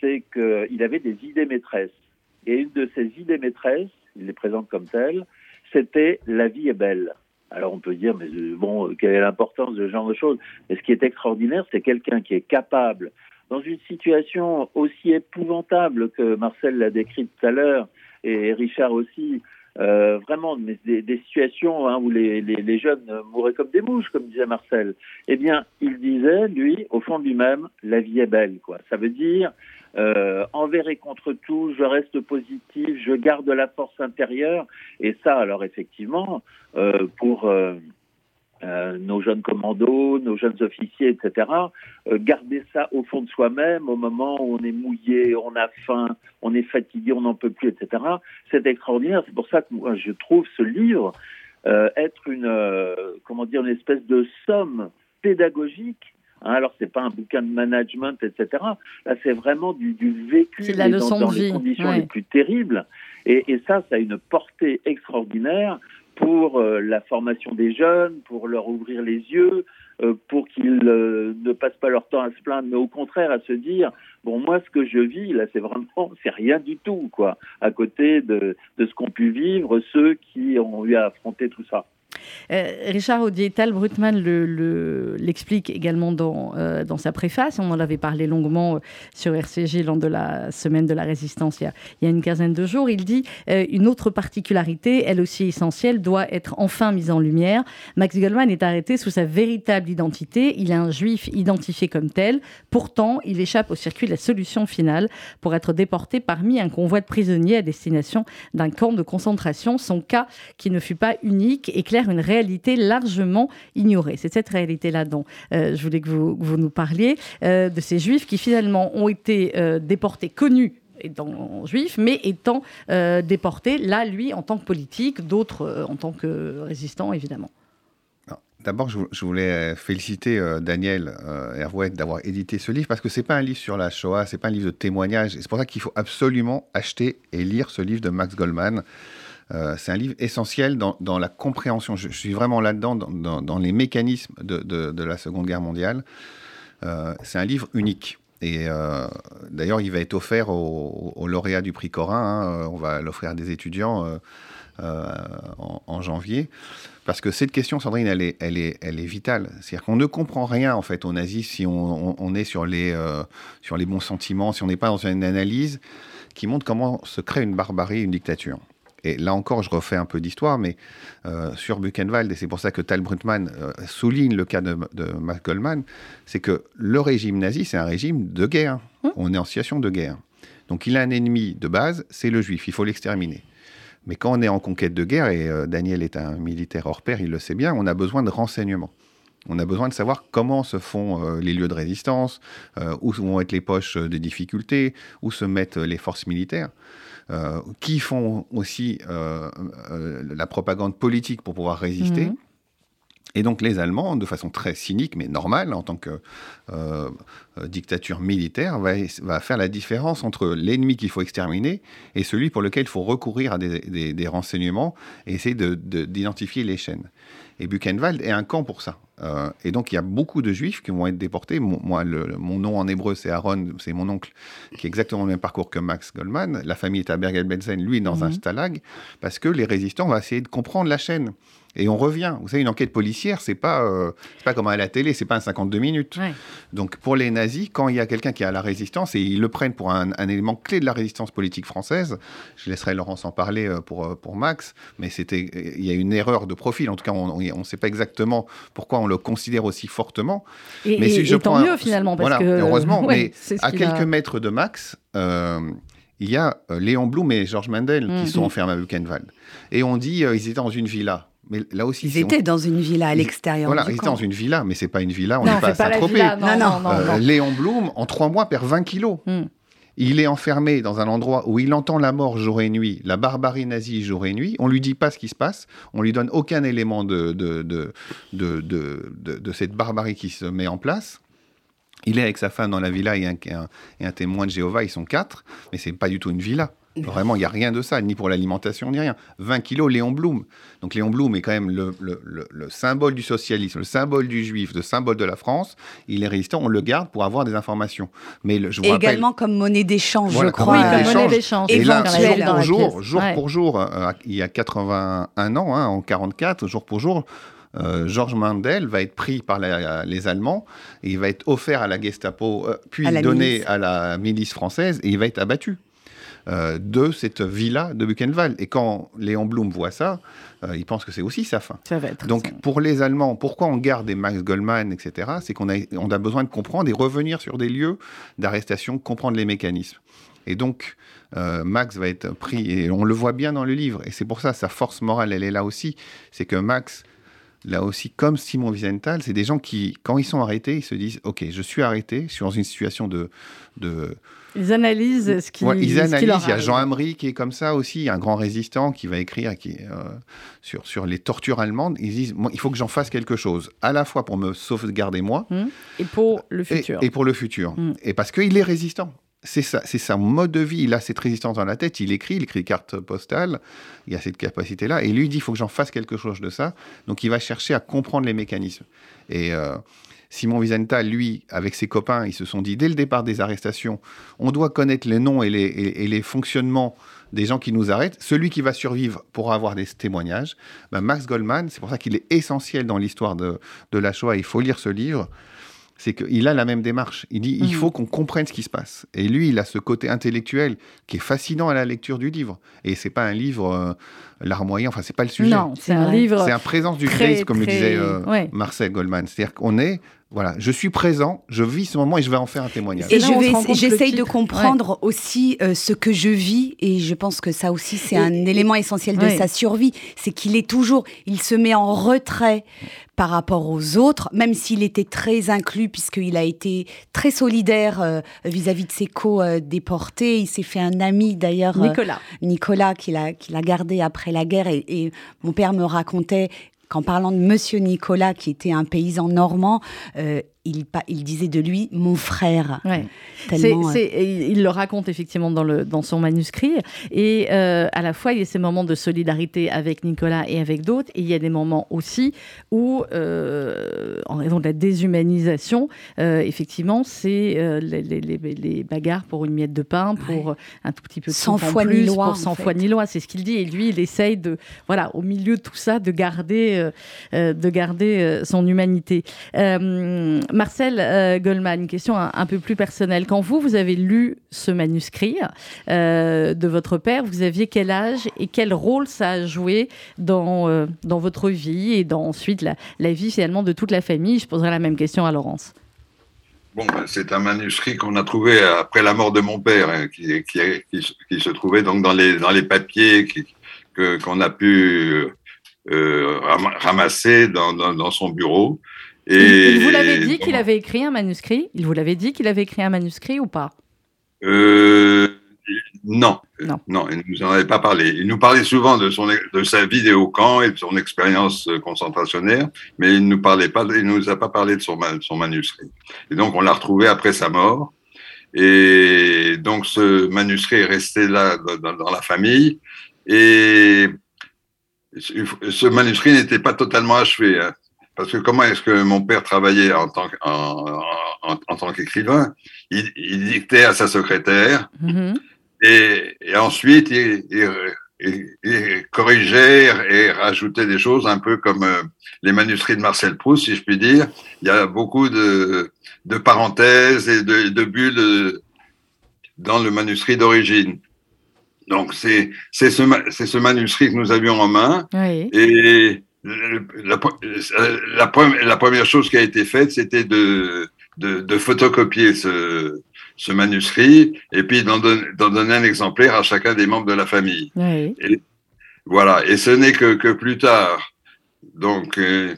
c'est qu'il avait des idées maîtresses. Et une de ses idées maîtresses, il les présente comme telles, c'était la vie est belle. Alors on peut dire, mais euh, bon, quelle est l'importance de ce genre de choses? Mais ce qui est extraordinaire, c'est quelqu'un qui est capable, dans une situation aussi épouvantable que Marcel l'a décrite tout à l'heure, et Richard aussi, euh, vraiment des, situations hein, où les, les, jeunes mouraient comme des mouches, comme disait Marcel. Eh bien, il disait, lui, au fond de lui-même, la vie est belle. Quoi. Ça veut dire, euh, envers et contre tout, je reste positif, je garde la force intérieure. Et ça, alors effectivement, euh, pour euh, euh nos jeunes commandos, nos jeunes officiers, etc., euh, garder ça au fond de soi-même au moment où on est mouillé, on a faim, on est fatigué, on n'en peut plus, etc., c'est extraordinaire. C'est pour ça que moi, je trouve ce livre être une, comment dire, une espèce de somme pédagogique Hein, alors, c'est pas un bouquin de management, etc. Là, c'est vraiment du, vécu la leçon dans, de les conditions les plus terribles. Et, ça, ça a une portée extraordinaire pour euh, la formation des jeunes, pour leur ouvrir les yeux, euh, pour qu'ils euh, ne passent pas leur temps à se plaindre, mais au contraire à se dire bon moi ce que je vis là c'est vraiment c'est rien du tout quoi à côté de, de ce qu'ont pu vivre ceux qui ont eu à affronter tout ça. Euh, Richard Audietal Brutman l'explique le, également dans, euh, dans sa préface. On en avait parlé longuement euh, sur RCG lors de la semaine de la résistance il y a, il y a une quinzaine de jours. Il dit une autre particularité, elle aussi essentielle, doit être enfin mise en lumière. Max Goldman est arrêté sous sa véritable identité. Il est un juif identifié comme tel. Pourtant, il échappe au circuit de la solution finale pour être déporté parmi un convoi de prisonniers à destination d'un camp de concentration. Son cas, qui ne fut pas unique, une réalité largement ignorée. C'est cette réalité-là dont euh, je voulais que vous, nous parliez, euh, de ces juifs qui finalement ont été euh, déportés, connus étant juifs, mais étant déportés, là, lui, en tant que politique, d'autres en tant que résistants, évidemment. D'abord, je, voulais féliciter Daniel Hervouet d'avoir édité ce livre parce que c'est pas un livre sur la Shoah, c'est pas un livre de témoignage. C'est pour ça qu'il faut absolument acheter et lire ce livre de Max Goldman. Euh, c'est un livre essentiel dans, la compréhension. Je, suis vraiment là-dedans, dans, les mécanismes de, la Seconde Guerre mondiale. Euh, c'est un livre unique. Et euh, d'ailleurs, il va être offert aux, lauréats du prix Corin. Hein. On va l'offrir à des étudiants en, janvier. Parce que cette question, Sandrine, elle est, vitale. C'est-à-dire qu'on ne comprend rien, en fait, aux nazis si on, est sur les, sur les bons sentiments, si on n'est pas dans une analyse qui montre comment se crée une barbarie, une dictature. Et là encore, je refais un peu d'histoire, mais euh, sur Buchenwald, et c'est pour ça que Tal Brutman euh, souligne le cas de, de Matt Goldman, c'est que le régime nazi, c'est un régime de guerre. Mmh. On est en situation de guerre. Donc il a un ennemi de base, c'est le juif, il faut l'exterminer. Mais quand on est en conquête de guerre, et euh, Daniel est un militaire hors pair, il le sait bien, on a besoin de renseignements. On a besoin de savoir comment se font les lieux de résistance, où vont être les poches de difficultés, où se mettent les forces militaires. Euh, qui font aussi euh, euh, la propagande politique pour pouvoir résister. Mhm. Et donc les Allemands, de façon très cynique, mais normale, en tant que euh, dictature militaire, va, va, faire la différence entre l'ennemi qu'il faut exterminer et celui pour lequel il faut recourir à des, des, renseignements et essayer d'identifier de, les chaînes. Et Buchenwald est un camp pour ça. Euh, et donc il y a beaucoup de juifs qui vont être déportés. moi, le, mon nom en hébreu, c'est Aaron, c'est mon oncle, qui a exactement le même parcours que Max Goldman. La famille est à Bergen-Belsen, lui dans un mhm. stalag, parce que les résistants vont essayer de comprendre la chaîne. Et on revient. Vous savez, une enquête policière, c'est pas, euh, pas comme à la télé, c'est pas un 52 minutes. Donc pour les nazis, quand il y a quelqu'un qui a la résistance et ils le prennent pour un, élément clé de la résistance politique française, je laisserai Laurence en parler euh, pour, euh, pour Max, mais c'était, il y a une erreur de profil. En tout cas, on ne sait pas exactement pourquoi on le considère aussi fortement. Et, mais si je tant mieux finalement, parce que heureusement. mais à quelques mètres de Max. il y a Léon Blum et Georges Mendel qui mm. sont enfermés à Buchenwald. Et on dit ils étaient dans une villa. Mais là aussi, ils étaient dans une villa à l'extérieur. Voilà, ils étaient dans une villa, mais c'est pas une villa, on n'est pas à Saint-Tropez. Non, non, non, euh, Léon Blum, en trois mois, perd 20 kilos. Hmm. Il est enfermé dans un endroit où il entend la mort jour et nuit, la barbarie nazie jour et nuit. On lui dit pas ce qui se passe, on lui donne aucun élément de, de, de, de, de cette barbarie qui se met en place. Il est avec sa femme dans la villa et un, et un témoin de Jéhovah, ils sont quatre, mais c'est pas du tout une villa. Vraiment, il n'y a rien de ça, ni pour l'alimentation, ni rien. 20 kilos, Léon Blum. Donc Léon Blum est quand même le, symbole du socialisme, le symbole du juif, le symbole de la France. Il est résistant, on le garde pour avoir des informations. Mais je vous et également comme monnaie d'échange, je crois. Oui, comme monnaie d'échange. Et là, jour pour jour, jour pour jour, euh, il y a 81 ans, hein, en 44, jour pour jour, euh, Georges Mandel va être pris par les Allemands, et il va être offert à la Gestapo, euh, puis donné à la milice française, et il va être abattu. Euh, de cette villa de Buchenwald. Et quand Léon Blum voit ça, euh, il pense que c'est aussi sa fin. Donc pour les Allemands, pourquoi on garde des Max Goldman, etc., c'est qu'on a, on a besoin de comprendre et revenir sur des lieux d'arrestation, comprendre les mécanismes. Et donc, euh, Max va être pris, et on le voit bien dans le livre, et c'est pour ça, sa force morale, elle est là aussi, c'est que Max, là aussi, comme Simon Wiesenthal, c'est des gens qui, quand ils sont arrêtés, ils se disent, OK, je suis arrêté, je suis dans une situation de... de ils analysent ce qui. ils analysent. il y a Jean Amery qui est comme ça aussi, un grand résistant qui va écrire qui, euh, sur, sur les tortures allemandes. Ils disent il faut que j'en fasse quelque chose, à la fois pour me sauvegarder moi. Mmh. Et pour le futur. Et, pour le futur. Mmh. Et parce qu'il est résistant. C'est ça, c'est sa mode de vie. Il a cette résistance dans la tête. Il écrit, il écrit des cartes postales. Il a cette capacité-là. Et lui, il dit il faut que j'en fasse quelque chose de ça. Donc, il va chercher à comprendre les mécanismes. Et. Euh, Simon Wiesenthal, lui, avec ses copains, ils se sont dit dès le départ des arrestations, on doit connaître les noms et les, fonctionnements des gens qui nous arrêtent. Celui qui va survivre pourra avoir des témoignages. Ben, Max Goldman, c'est pour ça qu'il est essentiel dans l'histoire de, de la Shoah. Il faut lire ce livre c'est qu'il a la même démarche. Il dit il mhm. faut qu'on comprenne ce qui se passe. Et lui, il a ce côté intellectuel qui est fascinant à la lecture du livre. Et c'est pas un livre euh, larmoyant. Enfin, c'est pas le sujet. Non, c'est un livre. C'est un présence du Christ, comme le disait euh, Marcel Goldman. C'est-à-dire qu'on est voilà, je suis présent, je vis ce moment et je vais en faire un témoignage. Et j'essaye de comprendre aussi euh, ce que je vis et je pense que ça aussi c'est un élément essentiel de sa survie, c'est qu'il est toujours, il se met en retrait par rapport aux autres, même s'il était très inclus puisqu'il a été très solidaire euh, vis-à-vis de ses co-déportés. Il s'est fait un ami d'ailleurs, euh, Nicolas, Nicolas qu'il a, qu'il a gardé après la guerre et, et mon père me racontait en parlant de Monsieur Nicolas, qui était un paysan normand, euh, il, il, disait de lui mon frère. Euh, il le raconte effectivement dans, le, dans son manuscrit. Et euh, à la fois, il y a ces moments de solidarité avec Nicolas et avec d'autres. Et il y a des moments aussi où, en raison de la déshumanisation, effectivement, c'est les, les, bagarres pour une miette de pain, pour un tout petit peu de sans foi ni loi, pour sans foi ni loi. C'est ce qu'il dit. Et lui, il essaye de, voilà, au milieu de tout ça, de garder, de garder son humanité. Marcel euh, Goldman, question un, peu plus personnelle. Quand vous, vous avez lu ce manuscrit euh, de votre père, vous aviez quel âge et quel rôle ça a joué dans, euh, dans votre vie et dans ensuite la, vie finalement de toute la famille? Je poserai la même question à Laurence. Bon, ben, c'est un manuscrit qu'on a trouvé après la mort de mon père, hein, qui, se trouvait donc dans les, dans les papiers qu'on a pu ramasser dans, dans, son bureau. Et il vous l'avait dit qu'il avait écrit un manuscrit Il vous l'avait dit qu'il avait écrit un manuscrit ou pas? Euh, non, non, non, il ne nous en avait pas parlé. Il nous parlait souvent de, son, de sa vie au camp et de son expérience concentrationnaire, mais il ne nous, parlait pas, il nous a pas parlé de son, son manuscrit. Et donc, on l'a retrouvé après sa mort. Et donc, ce manuscrit est resté là dans, la famille. Et ce manuscrit n'était pas totalement achevé. Hein. Parce que comment est-ce que mon père travaillait en tant, en, tant qu'écrivain? Il, dictait à sa secrétaire mm-hmm. et, ensuite il, corrigeait et rajoutait des choses un peu comme euh, les manuscrits de Marcel Proust, si je puis dire. Il y a beaucoup de, de parenthèses et de, de bulles euh, dans le manuscrit d'origine. Donc c'est ce, ce manuscrit que nous avions en main et la, la, la, première chose qui a été faite, c'était de, de, de, photocopier ce, ce, manuscrit et puis d'en donner un exemplaire à chacun des membres de la famille. Oui. Et, voilà. Et ce n'est que, que, plus tard, donc euh,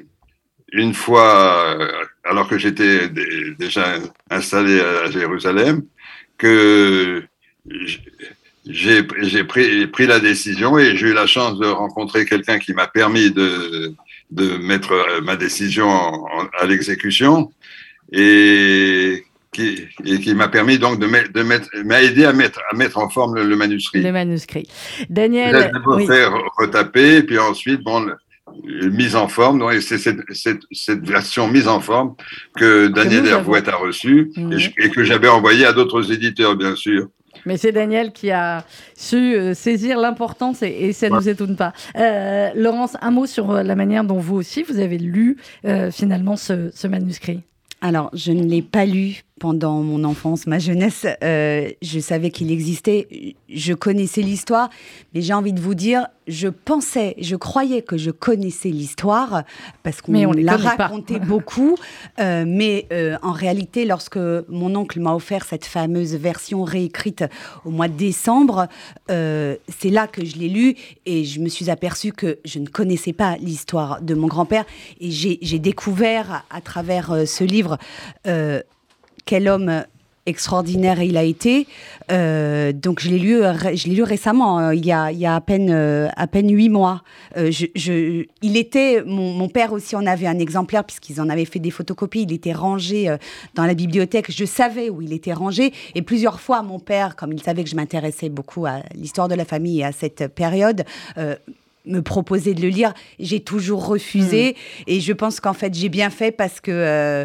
une fois, alors que j'étais déjà installé à Jérusalem, que j'ai pris, pris, la décision et j'ai eu la chance de rencontrer quelqu'un qui m'a permis de, de, mettre euh, ma décision à l'exécution et qui, et qui m'a permis donc de, mettre, de mettre, m'a aidé à mettre, à mettre en forme le, manuscrit. Le manuscrit. Daniel. oui. faire retaper, puis ensuite, bon, mise en forme. Donc, c'est cette, cette, cette, version mise en forme que Daniel Hervouet a reçue et, mhm. et, que j'avais envoyée à d'autres éditeurs, bien sûr. Mais c'est Daniel qui a su euh, saisir l'importance et, ça ne nous étonne pas. Euh, Laurence, un mot sur euh, la manière dont vous aussi, vous avez lu finalement ce, ce manuscrit? Alors, je ne l'ai pas lu pendant mon enfance, ma jeunesse. Euh, je savais qu'il existait, je connaissais l'histoire, mais j'ai envie de vous dire, je pensais, je croyais que je connaissais l'histoire parce qu'on l'a raconté beaucoup, euh, mais euh, en réalité, lorsque mon oncle m'a offert cette fameuse version réécrite au mois de décembre, c'est là que je l'ai lu et je me suis aperçue que je ne connaissais pas l'histoire de mon grand-père et j'ai découvert à travers ce livre quel homme extraordinaire il a été. Euh, donc je l'ai lu, je l'ai lu récemment, euh, il, y a, il y a à peine euh, à peine huit mois. je, il était mon, père aussi en avait un exemplaire puisqu'ils en avaient fait des photocopies. Il était rangé dans la bibliothèque. Je savais où il était rangé et plusieurs fois mon père, comme il savait que je m'intéressais beaucoup à l'histoire de la famille et à cette période me proposait de le lire, j'ai toujours refusé. Mmh. Et je pense qu'en fait, j'ai bien fait parce que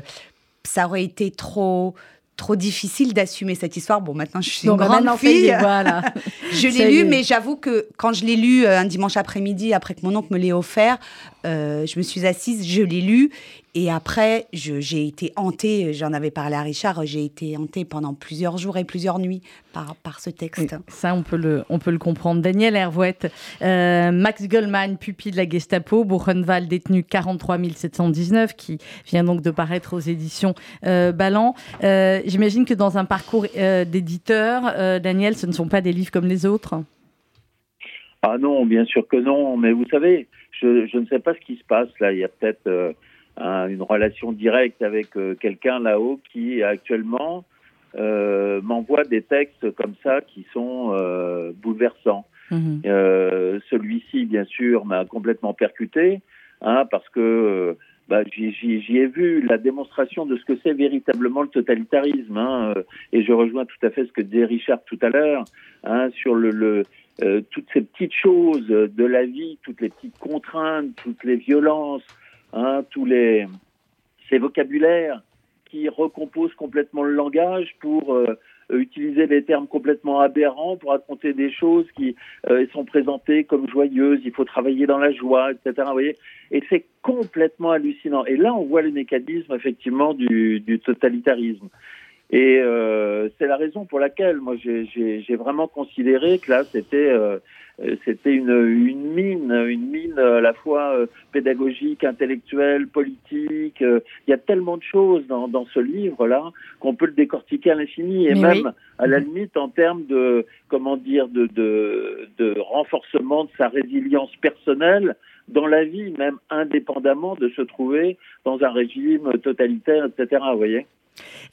ça aurait été trop trop difficile d'assumer cette histoire. Bon, maintenant, je suis une grande fille. Voilà. je l'ai lu, mais j'avoue que quand je l'ai lu euh, un dimanche après-midi, après que mon oncle me l'ait offert, euh, je me suis assise, je l'ai lu et après, j'ai été hantée, j'en avais parlé à Richard, j'ai été hantée pendant plusieurs jours et plusieurs nuits par, par ce texte. ça, on peut, le, on peut le comprendre. Daniel Hervouette, euh, Max Goldman, pupille de la Gestapo, Buchenwald, détenu 43 719, qui vient donc de paraître aux éditions euh, Ballant. Euh, j'imagine que dans un parcours d'éditeur, Daniel, ce ne sont pas des livres comme les autres? Ah non, bien sûr que non, mais vous savez, je, je ne sais pas ce qui se passe là. Il y a peut-être une relation directe avec euh, quelqu'un là-haut qui actuellement euh, m'envoie des textes comme ça qui sont euh, bouleversants. Mhm. Celui-ci, bien sûr, m'a complètement percuté, hein, parce que bah, j'y ai vu la démonstration de ce que c'est véritablement le totalitarisme. Hein, et je rejoins tout à fait ce que disait Richard tout à l'heure hein, sur le, le toutes ces petites choses de la vie, toutes les petites contraintes, toutes les violences, hein, tous les ces vocabulaires qui recomposent complètement le langage pour euh, utiliser des termes complètement aberrants pour raconter des choses qui euh, sont présentées comme joyeuses, il faut travailler dans la joie, etc. Vous voyez et c'est complètement hallucinant. Et là, on voit le mécanisme effectivement du, du totalitarisme. Et euh, c'est la raison pour laquelle moi j'ai vraiment considéré que là c'était euh, euh, c'était une, une mine, une mine à la fois euh, pédagogique, intellectuelle, politique. Il y a tellement de choses dans, dans ce livre-là qu'on peut le décortiquer à l'infini et même à la limite en termes de comment dire de, de, de renforcement de sa résilience personnelle dans la vie, même indépendamment de se trouver dans un régime totalitaire, etc. Vous voyez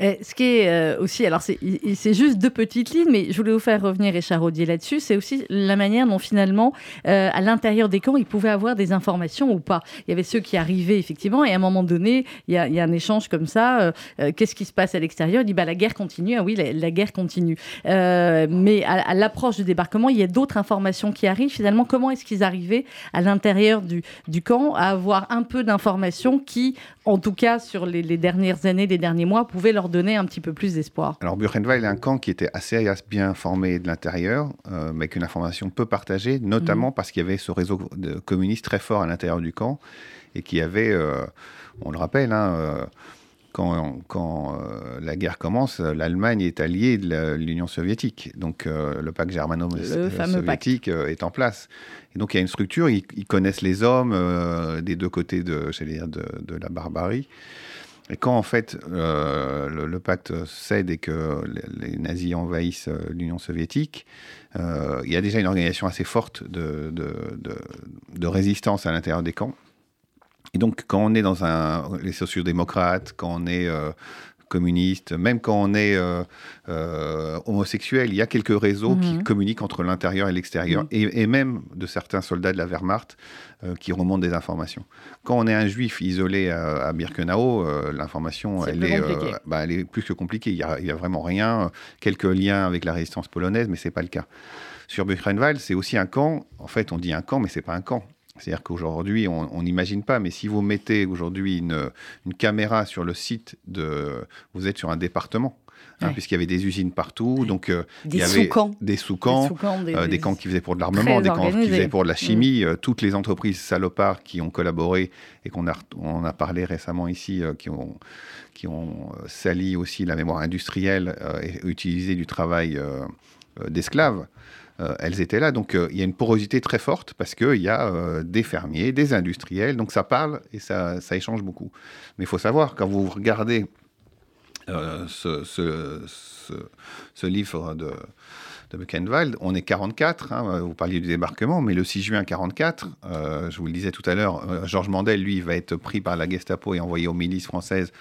ce qui est euh, aussi, alors c'est juste deux petites lignes, mais je voulais vous faire revenir Richard Audier là-dessus, c'est aussi la manière dont finalement, euh, à l'intérieur des camps, ils pouvaient avoir des informations ou pas. Il y avait ceux qui arrivaient effectivement, et à un moment donné, il y a, un échange comme ça, euh, qu'est-ce qui se passe à l'extérieur? Il dit, bah, la guerre continue, ah oui, la, guerre continue. mais à, l'approche du débarquement, il y a d'autres informations qui arrivent. Finalement, comment est-ce qu'ils arrivaient à l'intérieur du camp à avoir un peu d'informations qui, en tout cas sur les, les dernières années, les derniers mois, pouvaient leur donner un petit peu plus d'espoir Alors Buchenwald est un camp qui était assez bien formé de l'intérieur, euh, mais qu'une information peu partagée, notamment mhm. parce qu'il y avait ce réseau de communistes très fort à l'intérieur du camp et qui avait, euh, on le rappelle, hein, euh, quand, quand la guerre commence, l'Allemagne est alliée de l'Union soviétique. Donc le pacte germano-soviétique est en place. Et donc il y a une structure, ils, connaissent les hommes des deux côtés de, dire, de, de la barbarie. Et quand en fait euh, le, pacte cède et que les, nazis envahissent euh, l'Union soviétique, euh, il y a déjà une organisation assez forte de, de, résistance à l'intérieur des camps. Et donc quand on est dans un, les sociodémocrates, quand on est communiste, même quand on est euh, euh, homosexuel, il y a quelques réseaux qui mhm. communiquent entre l'intérieur et l'extérieur, mhm. et, même de certains soldats de la Wehrmacht euh, qui remontent des informations. Quand on est un juif isolé à, Birkenau, l'information, elle, est, bah, elle est plus que compliquée. Il n'y a, a, vraiment rien, quelques liens avec la résistance polonaise, mais ce n'est pas le cas. Sur Buchenwald, c'est aussi un camp. En fait, on dit un camp, mais c'est pas un camp. C'est-à-dire qu'aujourd'hui, on n'imagine pas, mais si vous mettez aujourd'hui une, caméra sur le site de... Vous êtes sur un département. Hein, puisqu'il y avait des usines partout, donc euh, des il y avait des sous-camps, des, euh, camps qui faisaient pour de l'armement, des camps qui faisaient pour de la chimie, mm. euh, toutes les entreprises salopards qui ont collaboré et qu'on a, on a parlé récemment ici, qui ont, qui ont sali aussi la mémoire industrielle et utilisé du travail d'esclaves. Euh, elles étaient là. Donc euh, il y a une porosité très forte parce qu'il y a euh, des fermiers, des industriels, donc ça parle et ça, ça échange beaucoup. Mais il faut savoir, quand vous regardez ce, livre de, de Buchenwald, on est 44, hein, vous parliez du débarquement, mais le 6 juin 44, je vous le disais tout à l'heure, Georges Mandel, lui, va être pris par la Gestapo et envoyé aux milices françaises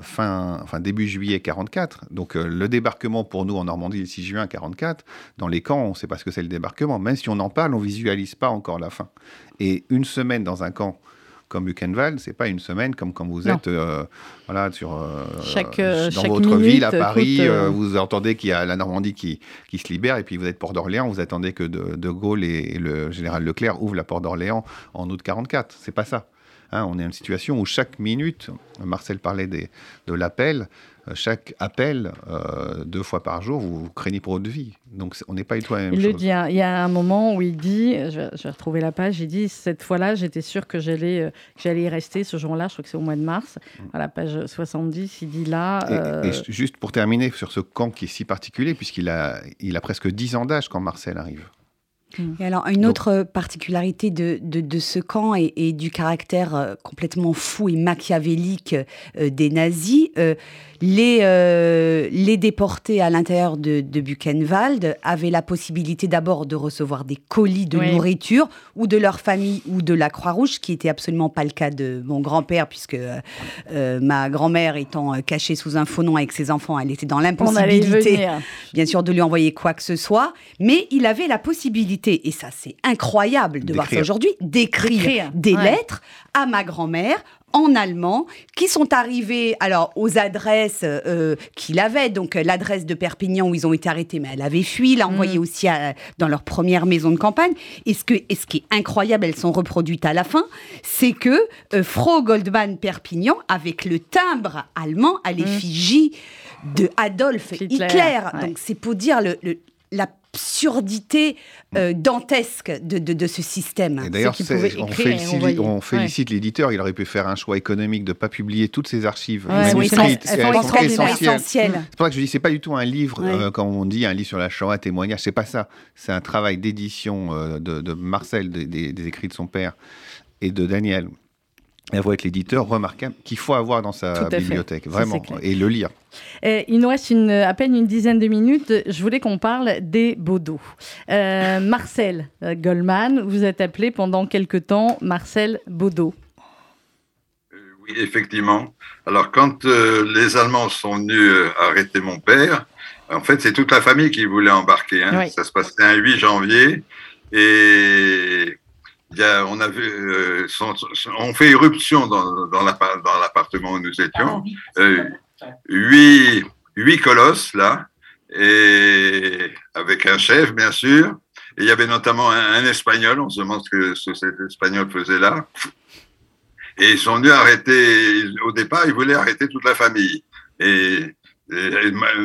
fin, enfin début juillet 44. Donc euh, le débarquement pour nous en Normandie le 6 juin 44, dans les camps, on ne sait pas ce que c'est le débarquement. Même si on en parle, on visualise pas encore la fin. Et une semaine dans un camp comme Buchenwald, c'est pas une semaine comme quand vous êtes euh, voilà sur euh, chaque, dans votre ville à Paris, vous entendez qu'il y a la Normandie qui, qui se libère et puis vous êtes Port d'Orléans, vous attendez que de, Gaulle et, le général Leclerc ouvrent la Porte d'Orléans en août 44. C'est pas ça. Hein, on est dans une situation où chaque minute, Marcel parlait des, de l'appel, euh, chaque appel, euh, deux fois par jour, vous, craignez pour votre vie. Donc on n'est pas du tout la même il chose. Le dit, hein. il y a un moment où il dit, je vais, retrouver la page, il dit, cette fois-là, j'étais sûr que j'allais, euh, j'allais y rester ce jour-là, je crois que c'est au mois de mars, mm. à la page 70, il dit là... Et, juste pour terminer sur ce camp qui est si particulier, puisqu'il a, il a presque 10 ans d'âge quand Marcel arrive. Mm. Et alors, une autre particularité de, de, ce camp et, du caractère euh, complètement fou et machiavélique euh, des nazis, euh, les, euh, les déportés à l'intérieur de, Buchenwald avaient la possibilité d'abord de recevoir des colis de nourriture ou de leur famille ou de la Croix-Rouge, qui n'était absolument pas le cas de mon grand-père, puisque euh, ma grand-mère étant cachée sous un faux nom avec ses enfants, elle était dans l'impossibilité, bien sûr, de lui envoyer quoi que ce soit. Mais il avait la possibilité, et ça c'est incroyable de voir ça aujourd'hui, d'écrire des lettres à ma grand-mère en allemand qui sont arrivés alors aux adresses euh, qu'il avait. Donc l'adresse de Perpignan où ils ont été arrêtés mais elle avait fui l'a envoyé mm. aussi dans leur première maison de campagne. Et ce que ce qui est incroyable elles sont reproduites à la fin c'est que euh, Frau Goldman Perpignan avec le timbre allemand à l'effigie de Adolf Hitler, donc c'est pour dire le, le la absurdité euh, dantesque de, de, ce système. Et d'ailleurs, on, félicite, on félicite l'éditeur. Il aurait pu faire un choix économique de ne pas publier toutes ces archives manuscrites. Elles sont essentielles. C'est pour ça que je dis, c'est pas du tout un livre, euh, quand on dit un livre sur la Shoah, témoignage, c'est pas ça. C'est un travail d'édition euh, de, Marcel, des écrits de son père, et de Daniel avec l'éditeur remarquable qu'il faut avoir dans sa bibliothèque, vraiment, et le lire. il nous reste une, à peine une dizaine de minutes. Je voulais qu'on parle des Baudot. Euh, Marcel Goldman, vous êtes appelé pendant quelque temps Marcel Baudot. Euh, Oui, effectivement. Alors, quand euh, les Allemands sont venus euh, arrêter mon père, en fait, c'est toute la famille qui voulait embarquer. Hein. Ça se passait un 8 janvier et y a, on, a vu, euh, on fait éruption dans, dans l'appartement où nous étions. Ah, huit, huit colosses, là, et avec un chef, bien sûr. Et il y avait notamment un, Espagnol, on se demande ce que cet Espagnol faisait là. Et ils sont venus arrêter, au départ, ils voulaient arrêter toute la famille. Et,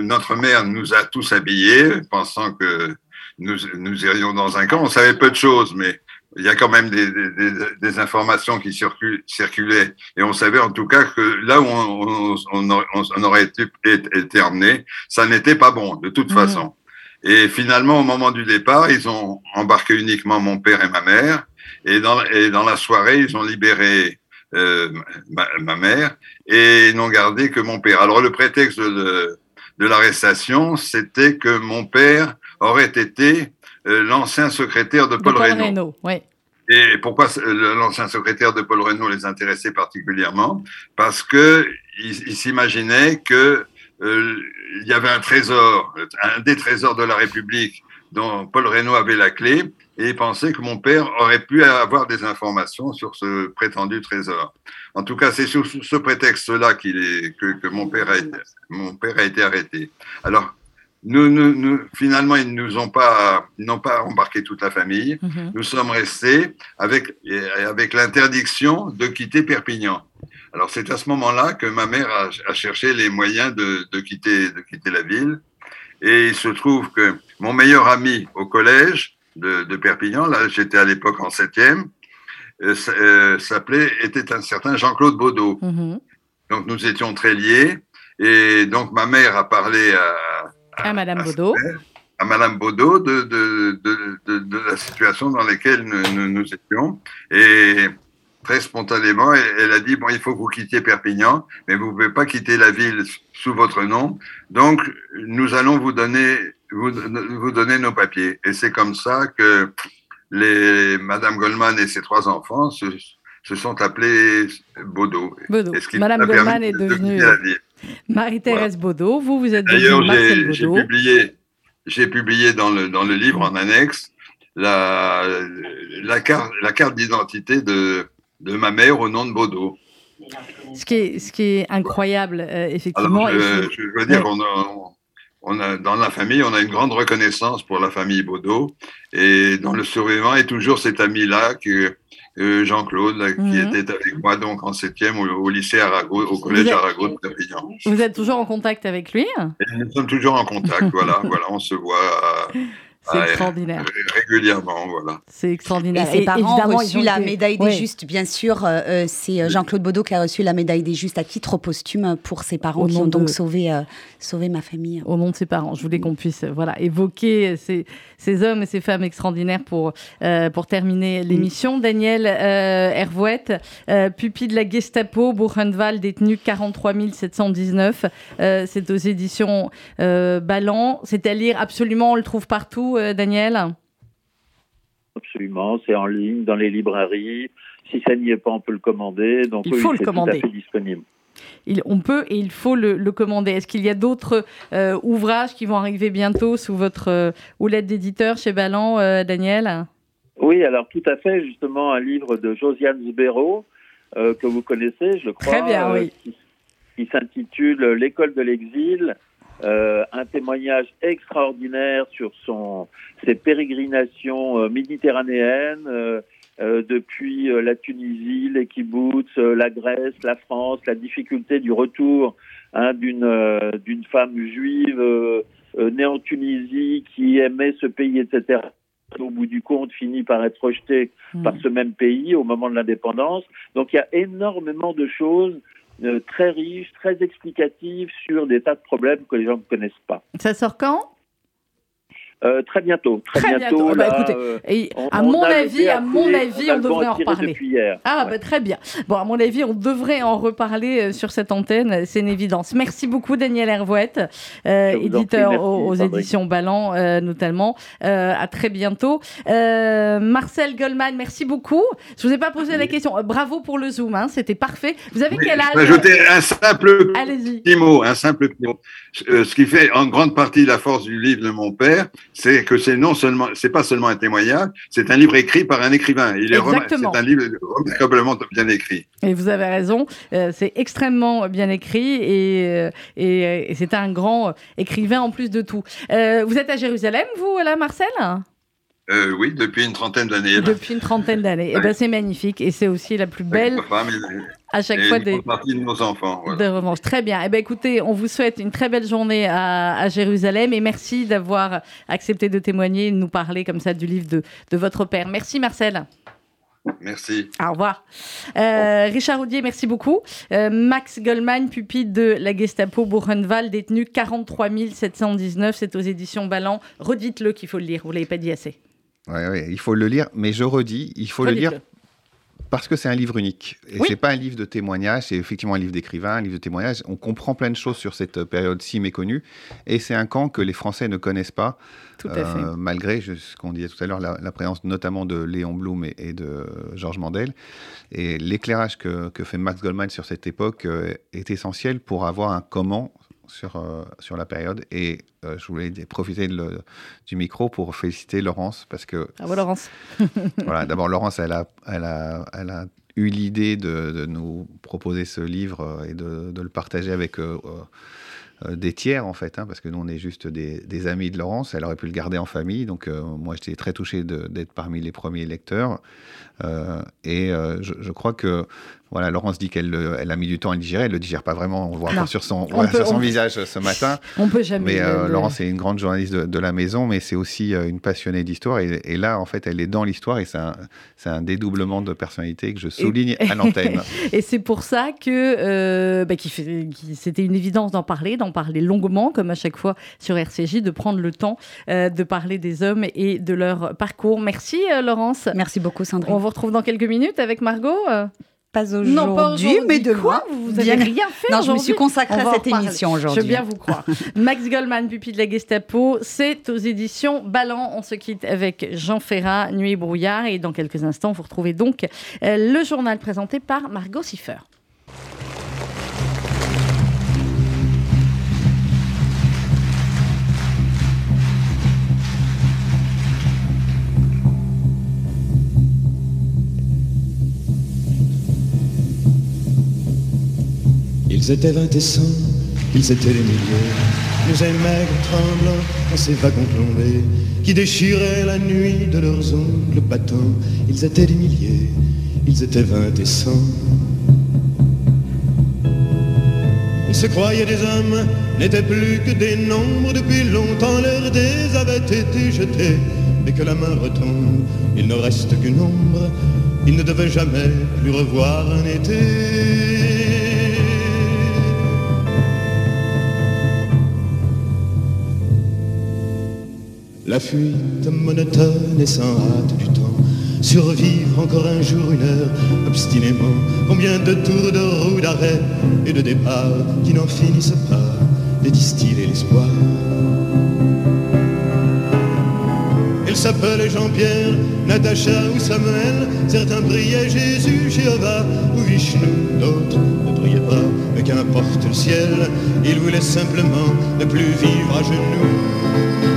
notre mère nous a tous habillés, pensant que nous, nous irions dans un camp. On savait peu de choses, mais il y a quand même des, des, des informations qui circulaient. Et on savait en tout cas que là où on, on, on aurait été, été, emmené, ça n'était pas bon, de toute mmh. façon. Et finalement, au moment du départ, ils ont embarqué uniquement mon père et ma mère. Et dans, et dans la soirée, ils ont libéré euh, ma, mère et n'ont gardé que mon père. Alors le prétexte de, de l'arrestation, c'était que mon père aurait été l'ancien secrétaire de Paul, Reynaud. Et pourquoi l'ancien secrétaire de Paul Reynaud les intéressait particulièrement? Parce que il, s'imaginait que euh, il y avait un trésor, un des trésors de la République dont Paul Reynaud avait la clé, et il pensait que mon père aurait pu avoir des informations sur ce prétendu trésor. En tout cas, c'est sur ce prétexte-là qu'il est, que, que, mon, père a été, mon père a été arrêté. Alors, nous, nous, finalement, ils nous ont pas, n'ont pas embarqué toute la famille. Mhm. Nous sommes restés avec, avec l'interdiction de quitter Perpignan. Alors, c'est à ce moment-là que ma mère a, a cherché les moyens de, de, quitter, de quitter la ville. Et il se trouve que mon meilleur ami au collège de, de Perpignan, là, j'étais à l'époque en septième, euh, euh, s'appelait, était un certain Jean-Claude Baudot. Mhm. Donc, nous étions très liés. Et donc, ma mère a parlé à, à, Madame Baudot. À Madame Baudot de, de, de, de, la situation dans laquelle nous, nous, étions. Et très spontanément, elle, a dit, bon, il faut que vous quittiez Perpignan, mais vous ne pouvez pas quitter la ville sous votre nom. Donc, nous allons vous donner, vous, vous donner nos papiers. Et c'est comme ça que les, Madame Goldman et ses trois enfants se, se sont appelés Baudot. Baudot. Madame Goldman est devenue... Marie-Thérèse Baudot, vous, vous êtes D'ailleurs, j'ai publié, j'ai publié dans le, dans le livre en annexe la, la carte, la carte d'identité de, de ma mère au nom de Baudot. Ce qui est, ce qui est incroyable, euh, effectivement. je, veux dire qu'on a, on a, dans la famille, on a une grande reconnaissance pour la famille Baudot. Et dans le survivant est toujours cet ami-là que, euh, Jean-Claude, qui mhm. était avec moi donc en septième au, lycée Arago, au collège Arago de Perpignan. Vous êtes toujours en contact avec lui? Nous sommes toujours en contact, voilà, voilà, on se voit. C'est extraordinaire. Régulièrement, voilà. C'est extraordinaire. Et ses parents ont reçu la médaille des Justes, bien sûr. Euh, euh, c'est Jean-Claude Baudot qui a reçu la médaille des Justes à titre posthume pour ses parents qui ont donc sauvé, sauvé ma famille. Au nom de ses parents. Je voulais qu'on puisse voilà, évoquer ces, ces hommes et ces femmes extraordinaires pour, euh, pour terminer l'émission. Daniel euh, Hervouette, euh, pupille de la Gestapo, Buchenwald, détenu 43 719. c'est aux éditions Ballant. C'est à lire absolument, on le trouve partout, Daniel? Absolument, c'est en ligne, dans les librairies. Si ça n'y est pas, on peut le commander. Donc, il faut le commander. Tout à fait disponible on peut et il faut le, commander. Est-ce qu'il y a d'autres euh, ouvrages qui vont arriver bientôt sous votre euh, houlette d'éditeur chez Ballant, euh, Daniel? Oui, alors tout à fait, justement, un livre de Josiane Zubero, que vous connaissez, je crois. Très bien, oui. qui, s'intitule L'école de l'exil. un témoignage extraordinaire sur son, ses pérégrinations méditerranéennes, euh, depuis euh, la Tunisie, les kibbutz, euh, la Grèce, la France, la difficulté du retour hein, d'une d'une femme juive née en Tunisie qui aimait ce pays, etc. Au bout du compte, finit par être rejetée mmh. par ce même pays au moment de l'indépendance. Donc il y a énormément de choses très riches, très explicatives sur des tas de problèmes que les gens ne connaissent pas. Ça sort quand? Euh, très bientôt, très, bientôt. Bah, écoutez, euh, à, mon avis, à mon avis, on, devrait en reparler. Ah, bah, très bien. Bon, à mon avis, on devrait en reparler euh, sur cette antenne, c'est une évidence. Merci beaucoup, Daniel Hervouette, éditeur aux, éditions Ballant, notamment. à très bientôt. Marcel Goldman, merci beaucoup. Je vous ai pas posé la question. Bravo pour le Zoom, hein, c'était parfait. Vous avez quel âge? Je ajouter un simple petit mot, un simple petit mot. Ce qui fait en grande partie la force du livre de mon père, c'est que c'est non seulement, c'est pas seulement un témoignage, c'est un livre écrit par un écrivain. Il est c'est un livre remarquablement bien écrit. Et vous avez raison, euh, c'est extrêmement bien écrit et, euh, et, c'est un grand écrivain en plus de tout. Euh, vous êtes à Jérusalem, vous, là, Marcel? Oui, depuis une trentaine d'années. Depuis une trentaine d'années. Et eh ben, c'est magnifique et c'est aussi la plus belle à chaque fois des partie de nos enfants. De Très bien. Eh ben, écoutez, on vous souhaite une très belle journée à, Jérusalem et merci d'avoir accepté de témoigner et de nous parler comme ça du livre de, de votre père. Merci Marcel. Merci. Au revoir. Euh, Richard Audier, merci beaucoup. Euh, Max Goldman, pupille de la Gestapo Buchenwald, détenu 43 719. C'est aux éditions Ballant. Redites-le qu'il faut le lire. Vous ne l'avez pas dit assez. Oui, ouais, il faut le lire, mais je redis, il faut le lire parce que c'est un livre unique. Et ce c'est pas un livre de témoignages, c'est effectivement un livre d'écrivain, un livre de témoignages. On comprend plein de choses sur cette période si méconnue. Et c'est un camp que les Français ne connaissent pas. Euh, malgré ce qu'on disait tout à l'heure, la, présence notamment de Léon Blum et, de Georges Mandel. Et l'éclairage que, fait Max Goldman sur cette époque euh, est essentiel pour avoir un comment sur, euh, sur la période. Et euh, je voulais profiter du micro pour féliciter Laurence parce que. Bravo Laurence. voilà, d'abord Laurence, elle a, elle a, elle a eu l'idée de, nous proposer ce livre euh, et de, de le partager avec des tiers en fait, hein, parce que nous on est juste des, des, amis de Laurence. Elle aurait pu le garder en famille, donc moi j'étais très touché d'être parmi les premiers lecteurs. et je, je, crois que voilà, Laurence dit qu'elle elle a mis du temps à le digérer. Elle le digère pas vraiment. On le voit sur son, sur son visage ce matin. On peut jamais. Mais euh, Laurence est une grande journaliste de, la maison, mais c'est aussi euh, une passionnée d'histoire. Et, là, en fait, elle est dans l'histoire et c'est un, un, dédoublement de personnalité que je souligne à l'antenne. et c'est pour ça que euh, bah, c'était une évidence d'en parler, d'en parler longuement, comme à chaque fois sur RCJ, de prendre le temps de parler des hommes et de leur parcours. Merci Laurence. Merci beaucoup Sandrine. On vous retrouve dans quelques minutes avec Margot. Pas aujourd'hui, mais de quoi Vous n'avez rien fait Non, je me suis consacrée à cette émission aujourd'hui. Je veux bien vous croire. Max Goldman, pupille de la Gestapo, c'est aux éditions Ballant. On se quitte avec Jean Ferrat, Nuit et brouillard. Et dans quelques instants, vous retrouvez donc euh, le journal présenté par Margot Siffer. Ils étaient vingt et cent, ils étaient des milliers, nous aimaient tremblants en ces wagons plombés, qui déchiraient la nuit de leurs ongles battants. Ils étaient des milliers, ils étaient vingt et cent. Ils se croyaient des hommes, n'étaient plus que des nombres, depuis longtemps leurs dés avaient été jetés. Mais que la main retombe, il ne reste qu'une ombre, ils ne devaient jamais plus revoir un été. La fuite monotone et sans hâte du temps, survivre encore un jour, une heure, obstinément, combien de tours de roue, d'arrêt et de départ qui n'en finissent pas. De distiller l'espoir. Ils s'appelaient Jean-Pierre, Natacha ou Samuel, certains priaient Jésus, Jéhovah ou Vishnu, d'autres ne priaient pas, mais qu'importe le ciel, ils voulaient simplement ne plus vivre à genoux.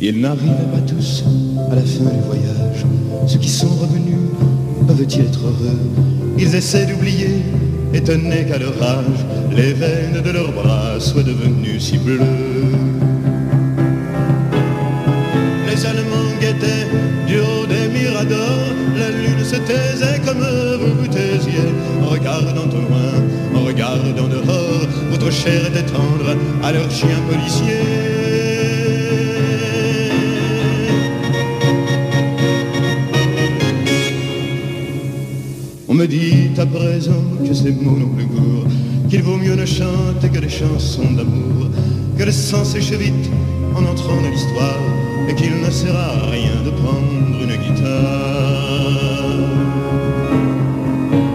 Ils n'arrivaient pas tous à la fin du voyage. Ceux qui sont revenus peuvent-ils être heureux? Ils essaient d'oublier, étonnés qu'à leur âge, les veines de leurs bras soient devenues si bleues. Les Allemands guettaient du haut des miradors, la lune se taisait comme vous vous taisiez, en regardant au loin, en regardant dehors, votre chair était tendre à leurs chiens policiers. À présent que ces mots n'ont plus goût qu'il vaut mieux ne chanter que des chansons d'amour, que le sang sèche vite en entrant dans l'histoire, et qu'il ne sert à rien de prendre une guitare.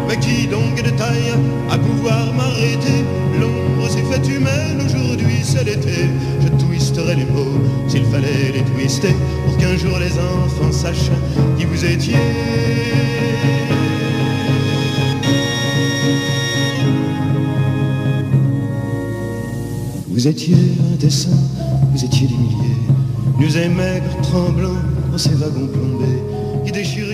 Mais qui donc est de taille à pouvoir m'arrêter? L'ombre s'est faite humaine, aujourd'hui c'est l'été. Je twisterai les mots s'il fallait les twister, pour qu'un jour les enfants sachent qui vous étiez. Vous étiez un dessin, vous étiez des milliers, et maigres, tremblants dans ces wagons plombés, qui déchiriez